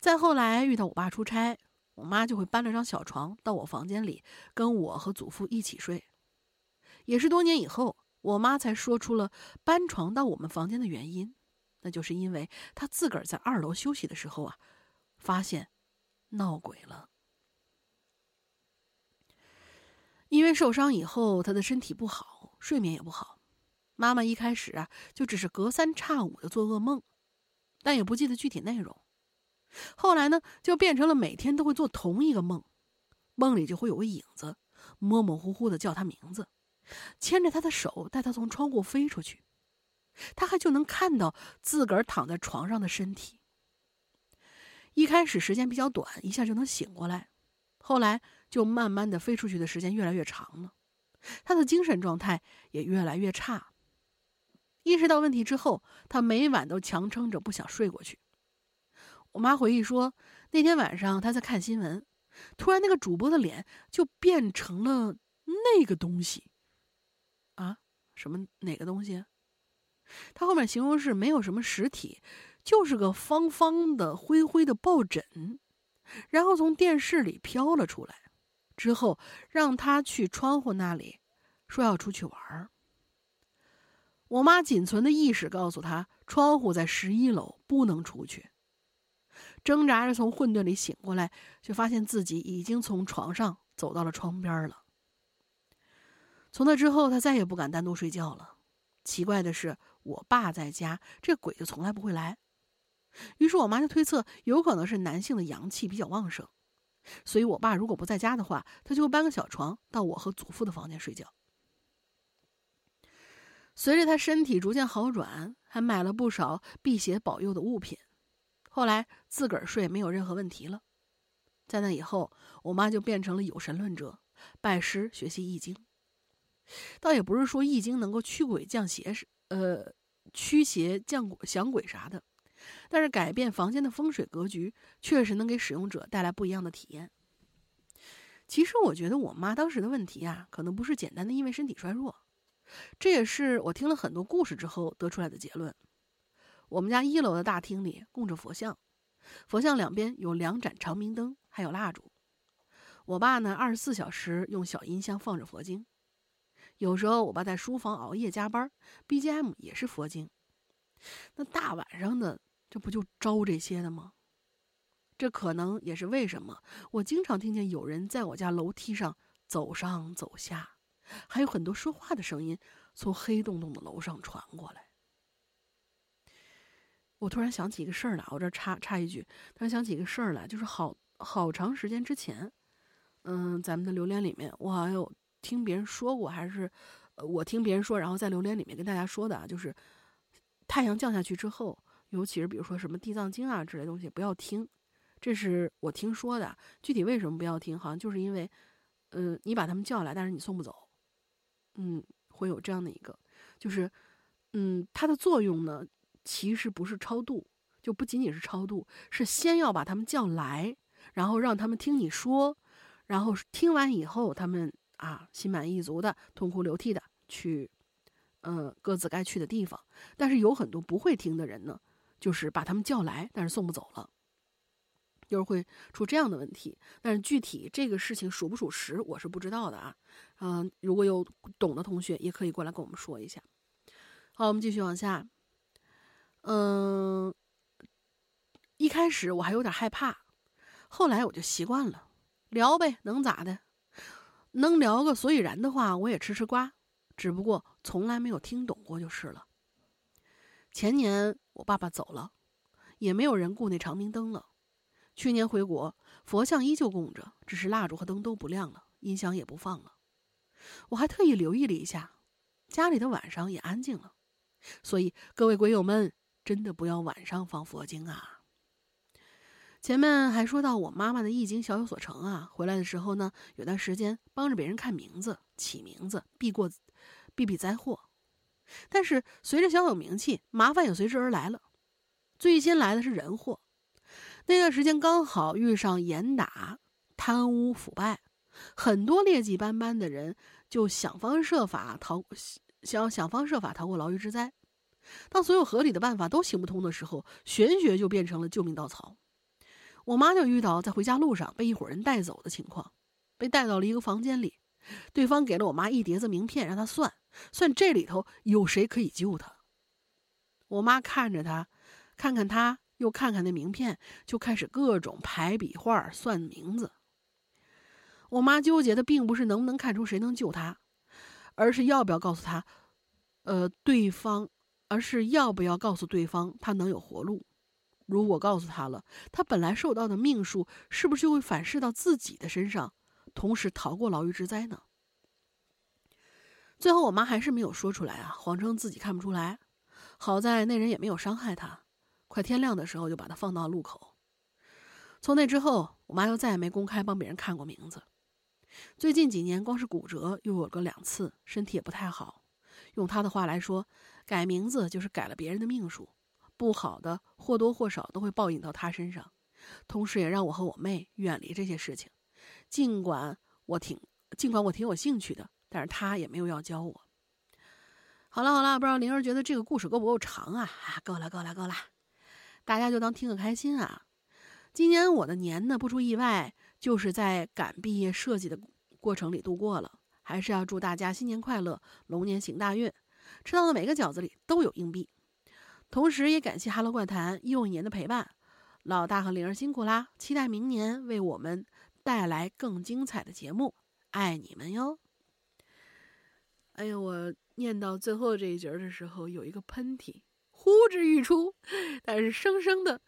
[SPEAKER 1] 再后来遇到我爸出差，我妈就会搬了张小床到我房间里，跟我和祖父一起睡。也是多年以后，我妈才说出了搬床到我们房间的原因，那就是因为她自个儿在二楼休息的时候啊，发现闹鬼了。因为受伤以后，她的身体不好，睡眠也不好。妈妈一开始啊，就只是隔三差五的做噩梦，但也不记得具体内容。后来呢，就变成了每天都会做同一个梦，梦里就会有个影子，模模糊糊的叫他名字，牵着他的手带他从窗户飞出去，他还就能看到自个儿躺在床上的身体。一开始时间比较短，一下就能醒过来，后来就慢慢的飞出去的时间越来越长了，他的精神状态也越来越差。意识到问题之后，他每晚都强撑着不想睡过去。我妈回忆说，那天晚上她在看新闻，突然那个主播的脸就变成了那个东西。啊，什么哪个东西？他后面形容是没有什么实体，就是个方方的灰灰的抱枕，然后从电视里飘了出来，之后让他去窗户那里，说要出去玩儿。我妈仅存的意识告诉他，窗户在十一楼，不能出去。挣扎着从混沌里醒过来，却发现自己已经从床上走到了窗边了。从那之后，他再也不敢单独睡觉了。奇怪的是，我爸在家，这鬼就从来不会来。于是我妈就推测，有可能是男性的阳气比较旺盛，所以我爸如果不在家的话，他就会搬个小床到我和祖父的房间睡觉。随着他身体逐渐好转，还买了不少辟邪保佑的物品。后来自个儿睡没有任何问题了，在那以后，我妈就变成了有神论者，拜师学习易经。倒也不是说易经能够驱鬼降邪是呃驱邪降鬼降鬼啥的，但是改变房间的风水格局，确实能给使用者带来不一样的体验。其实我觉得我妈当时的问题啊，可能不是简单的因为身体衰弱，这也是我听了很多故事之后得出来的结论。我们家一楼的大厅里供着佛像，佛像两边有两盏长明灯，还有蜡烛。我爸呢，二十四小时用小音箱放着佛经。有时候我爸在书房熬夜加班，BGM 也是佛经。那大晚上的，这不就招这些的吗？这可能也是为什么我经常听见有人在我家楼梯上走上走下，还有很多说话的声音从黑洞洞的楼上传过来。我突然想起一个事儿来，我这插插一句，突然想起一个事儿来，就是好好长时间之前，嗯，咱们的榴莲里面，我好像有听别人说过，还是我听别人说，然后在榴莲里面跟大家说的啊，就是太阳降下去之后，尤其是比如说什么地藏经啊之类东西，不要听，这是我听说的。具体为什么不要听，好像就是因为，嗯，你把他们叫来，但是你送不走，嗯，会有这样的一个，就是，嗯，它的作用呢。其实不是超度，就不仅仅是超度，是先要把他们叫来，然后让他们听你说，然后听完以后，他们啊心满意足的、痛哭流涕的去，呃，各自该去的地方。但是有很多不会听的人呢，就是把他们叫来，但是送不走了，就是会出这样的问题。但是具体这个事情属不属实，我是不知道的啊。嗯，如果有懂的同学，也可以过来跟我们说一下。好，我们继续往下。嗯，一开始我还有点害怕，后来我就习惯了，聊呗，能咋的？能聊个所以然的话，我也吃吃瓜，只不过从来没有听懂过就是了。前年我爸爸走了，也没有人顾那长明灯了。去年回国，佛像依旧供着，只是蜡烛和灯都不亮了，音响也不放了。我还特意留意了一下，家里的晚上也安静了。所以各位鬼友们，真的不要晚上放佛经啊！前面还说到我妈妈的易经小有所成啊，回来的时候呢，有段时间帮着别人看名字、起名字，避过避避灾祸。但是随着小有名气，麻烦也随之而来了。最先来的是人祸。那段时间刚好遇上严打、贪污腐败，很多劣迹斑斑的人就想方设法逃，想想方设法逃过牢狱之灾。当所有合理的办法都行不通的时候，玄学就变成了救命稻草。我妈就遇到在回家路上被一伙人带走的情况，被带到了一个房间里，对方给了我妈一叠子名片，让她算算这里头有谁可以救她。我妈看着他，看看他。又看看那名片，就开始各种排笔画、算名字。我妈纠结的并不是能不能看出谁能救她，而是要不要告诉他，呃，对方，而是要不要告诉对方他能有活路。如果告诉他了，他本来受到的命数是不是就会反噬到自己的身上，同时逃过牢狱之灾呢？最后，我妈还是没有说出来啊，谎称自己看不出来。好在那人也没有伤害她。快天亮的时候，就把她放到路口。从那之后，我妈又再也没公开帮别人看过名字。最近几年，光是骨折又有个两次，身体也不太好。用她的话来说，改名字就是改了别人的命数，不好的或多或少都会报应到她身上。同时，也让我和我妹远离这些事情。尽管我挺，尽管我挺有兴趣的，但是他也没有要教我。好了好了，不知道灵儿觉得这个故事够不够长啊？啊，够了够了够了。大家就当听个开心啊！今年我的年呢，不出意外，就是在赶毕业设计的过程里度过了。还是要祝大家新年快乐，龙年行大运，吃到的每个饺子里都有硬币。同时也感谢《哈喽怪谈》又一年的陪伴，老大和灵儿辛苦啦！期待明年为我们带来更精彩的节目，爱你们哟！哎呀，我念到最后这一节的时候，有一个喷嚏。呼之欲出，但是生生的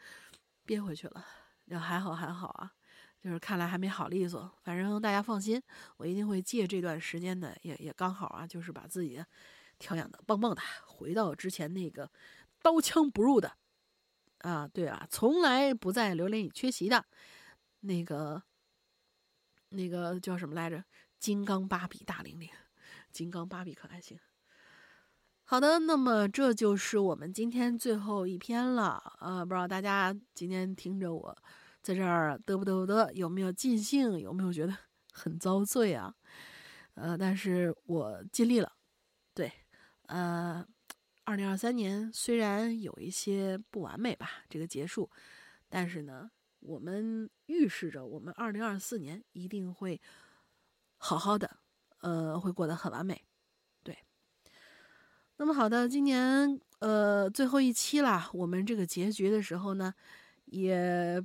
[SPEAKER 1] 憋回去了。就还好还好啊，就是看来还没好利索。反正大家放心，我一定会借这段时间的，也也刚好啊，就是把自己调养的棒棒的，回到之前那个刀枪不入的啊，对啊，从来不在榴莲里缺席的那个那个叫什么来着？金刚芭比大玲玲，金刚芭比可爱型。好的，那么这就是我们今天最后一篇了。呃，不知道大家今天听着我在这儿嘚不嘚不嘚，有没有尽兴？有没有觉得很遭罪啊？呃，但是我尽力了。对，呃，二零二三年虽然有一些不完美吧，这个结束，但是呢，我们预示着我们二零二四年一定会好好的，呃，会过得很完美。对那么好的，今年呃最后一期啦，我们这个结局的时候呢，也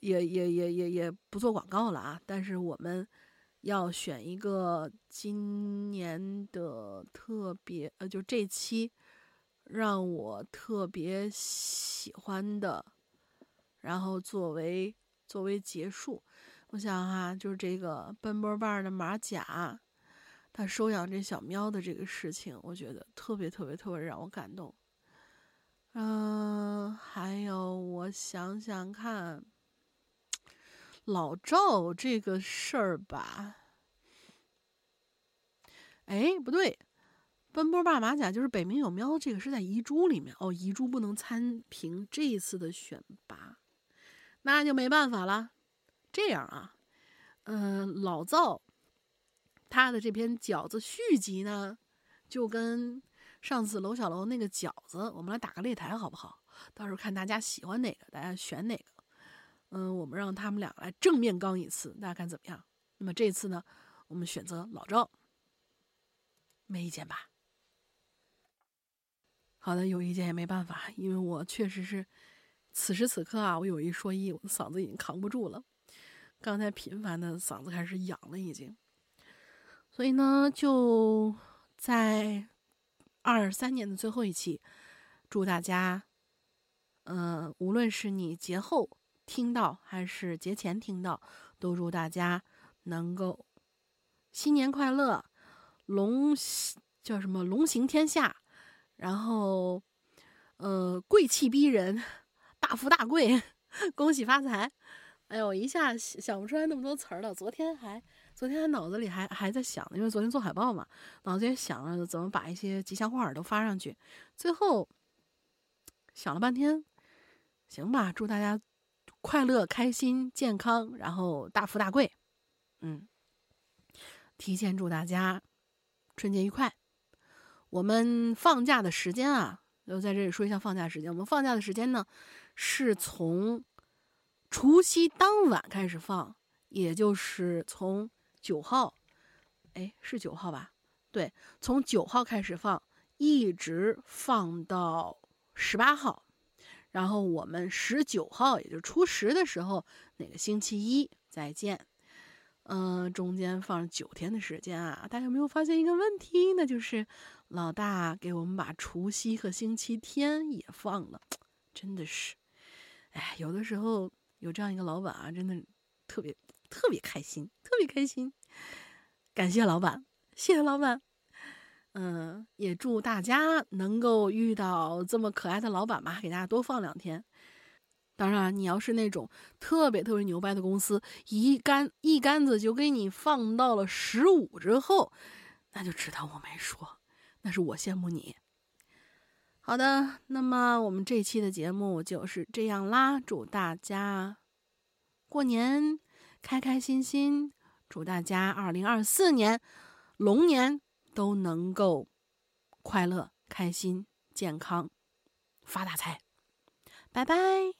[SPEAKER 1] 也也也也也不做广告了啊。但是我们要选一个今年的特别呃，就这期让我特别喜欢的，然后作为作为结束，我想哈，就是这个奔波棒的马甲。他收养这小喵的这个事情，我觉得特别特别特别让我感动。嗯，还有我想想看，老赵这个事儿吧。哎，不对，奔波霸马甲就是北冥有喵，这个是在遗珠里面哦，遗珠不能参评这一次的选拔，那就没办法了。这样啊，嗯，老赵。他的这篇饺子续集呢，就跟上次楼小楼那个饺子，我们来打个擂台好不好？到时候看大家喜欢哪个，大家选哪个。嗯，我们让他们两个来正面刚一次，大家看怎么样？那么这次呢，我们选择老赵，没意见吧？好的，有意见也没办法，因为我确实是此时此刻啊，我有一说一，我的嗓子已经扛不住了。刚才频繁的嗓子开始痒了，已经。所以呢，就在二三年的最后一期，祝大家，呃，无论是你节后听到还是节前听到，都祝大家能够新年快乐，龙叫什么龙行天下，然后呃贵气逼人，大富大贵，恭喜发财。哎呦，一下想不出来那么多词儿了。昨天还，昨天还脑子里还还在想呢，因为昨天做海报嘛，脑子里想着怎么把一些吉祥话儿都发上去。最后想了半天，行吧，祝大家快乐、开心、健康，然后大富大贵。嗯，提前祝大家春节愉快。我们放假的时间啊，就在这里说一下放假时间。我们放假的时间呢，是从。除夕当晚开始放，也就是从九号，哎，是九号吧？对，从九号开始放，一直放到十八号，然后我们十九号，也就初十的时候，那个星期一再见。嗯，中间放九天的时间啊，大家有没有发现一个问题？那就是老大给我们把除夕和星期天也放了，真的是，哎，有的时候。有这样一个老板啊，真的特别特别开心，特别开心。感谢老板，谢谢老板。嗯，也祝大家能够遇到这么可爱的老板吧，给大家多放两天。当然，你要是那种特别特别牛掰的公司，一竿一竿子就给你放到了十五之后，那就知道我没说，那是我羡慕你。好的，那么我们这期的节目就是这样啦。祝大家过年开开心心，祝大家二零二四年龙年都能够快乐、开心、健康、发大财。拜拜。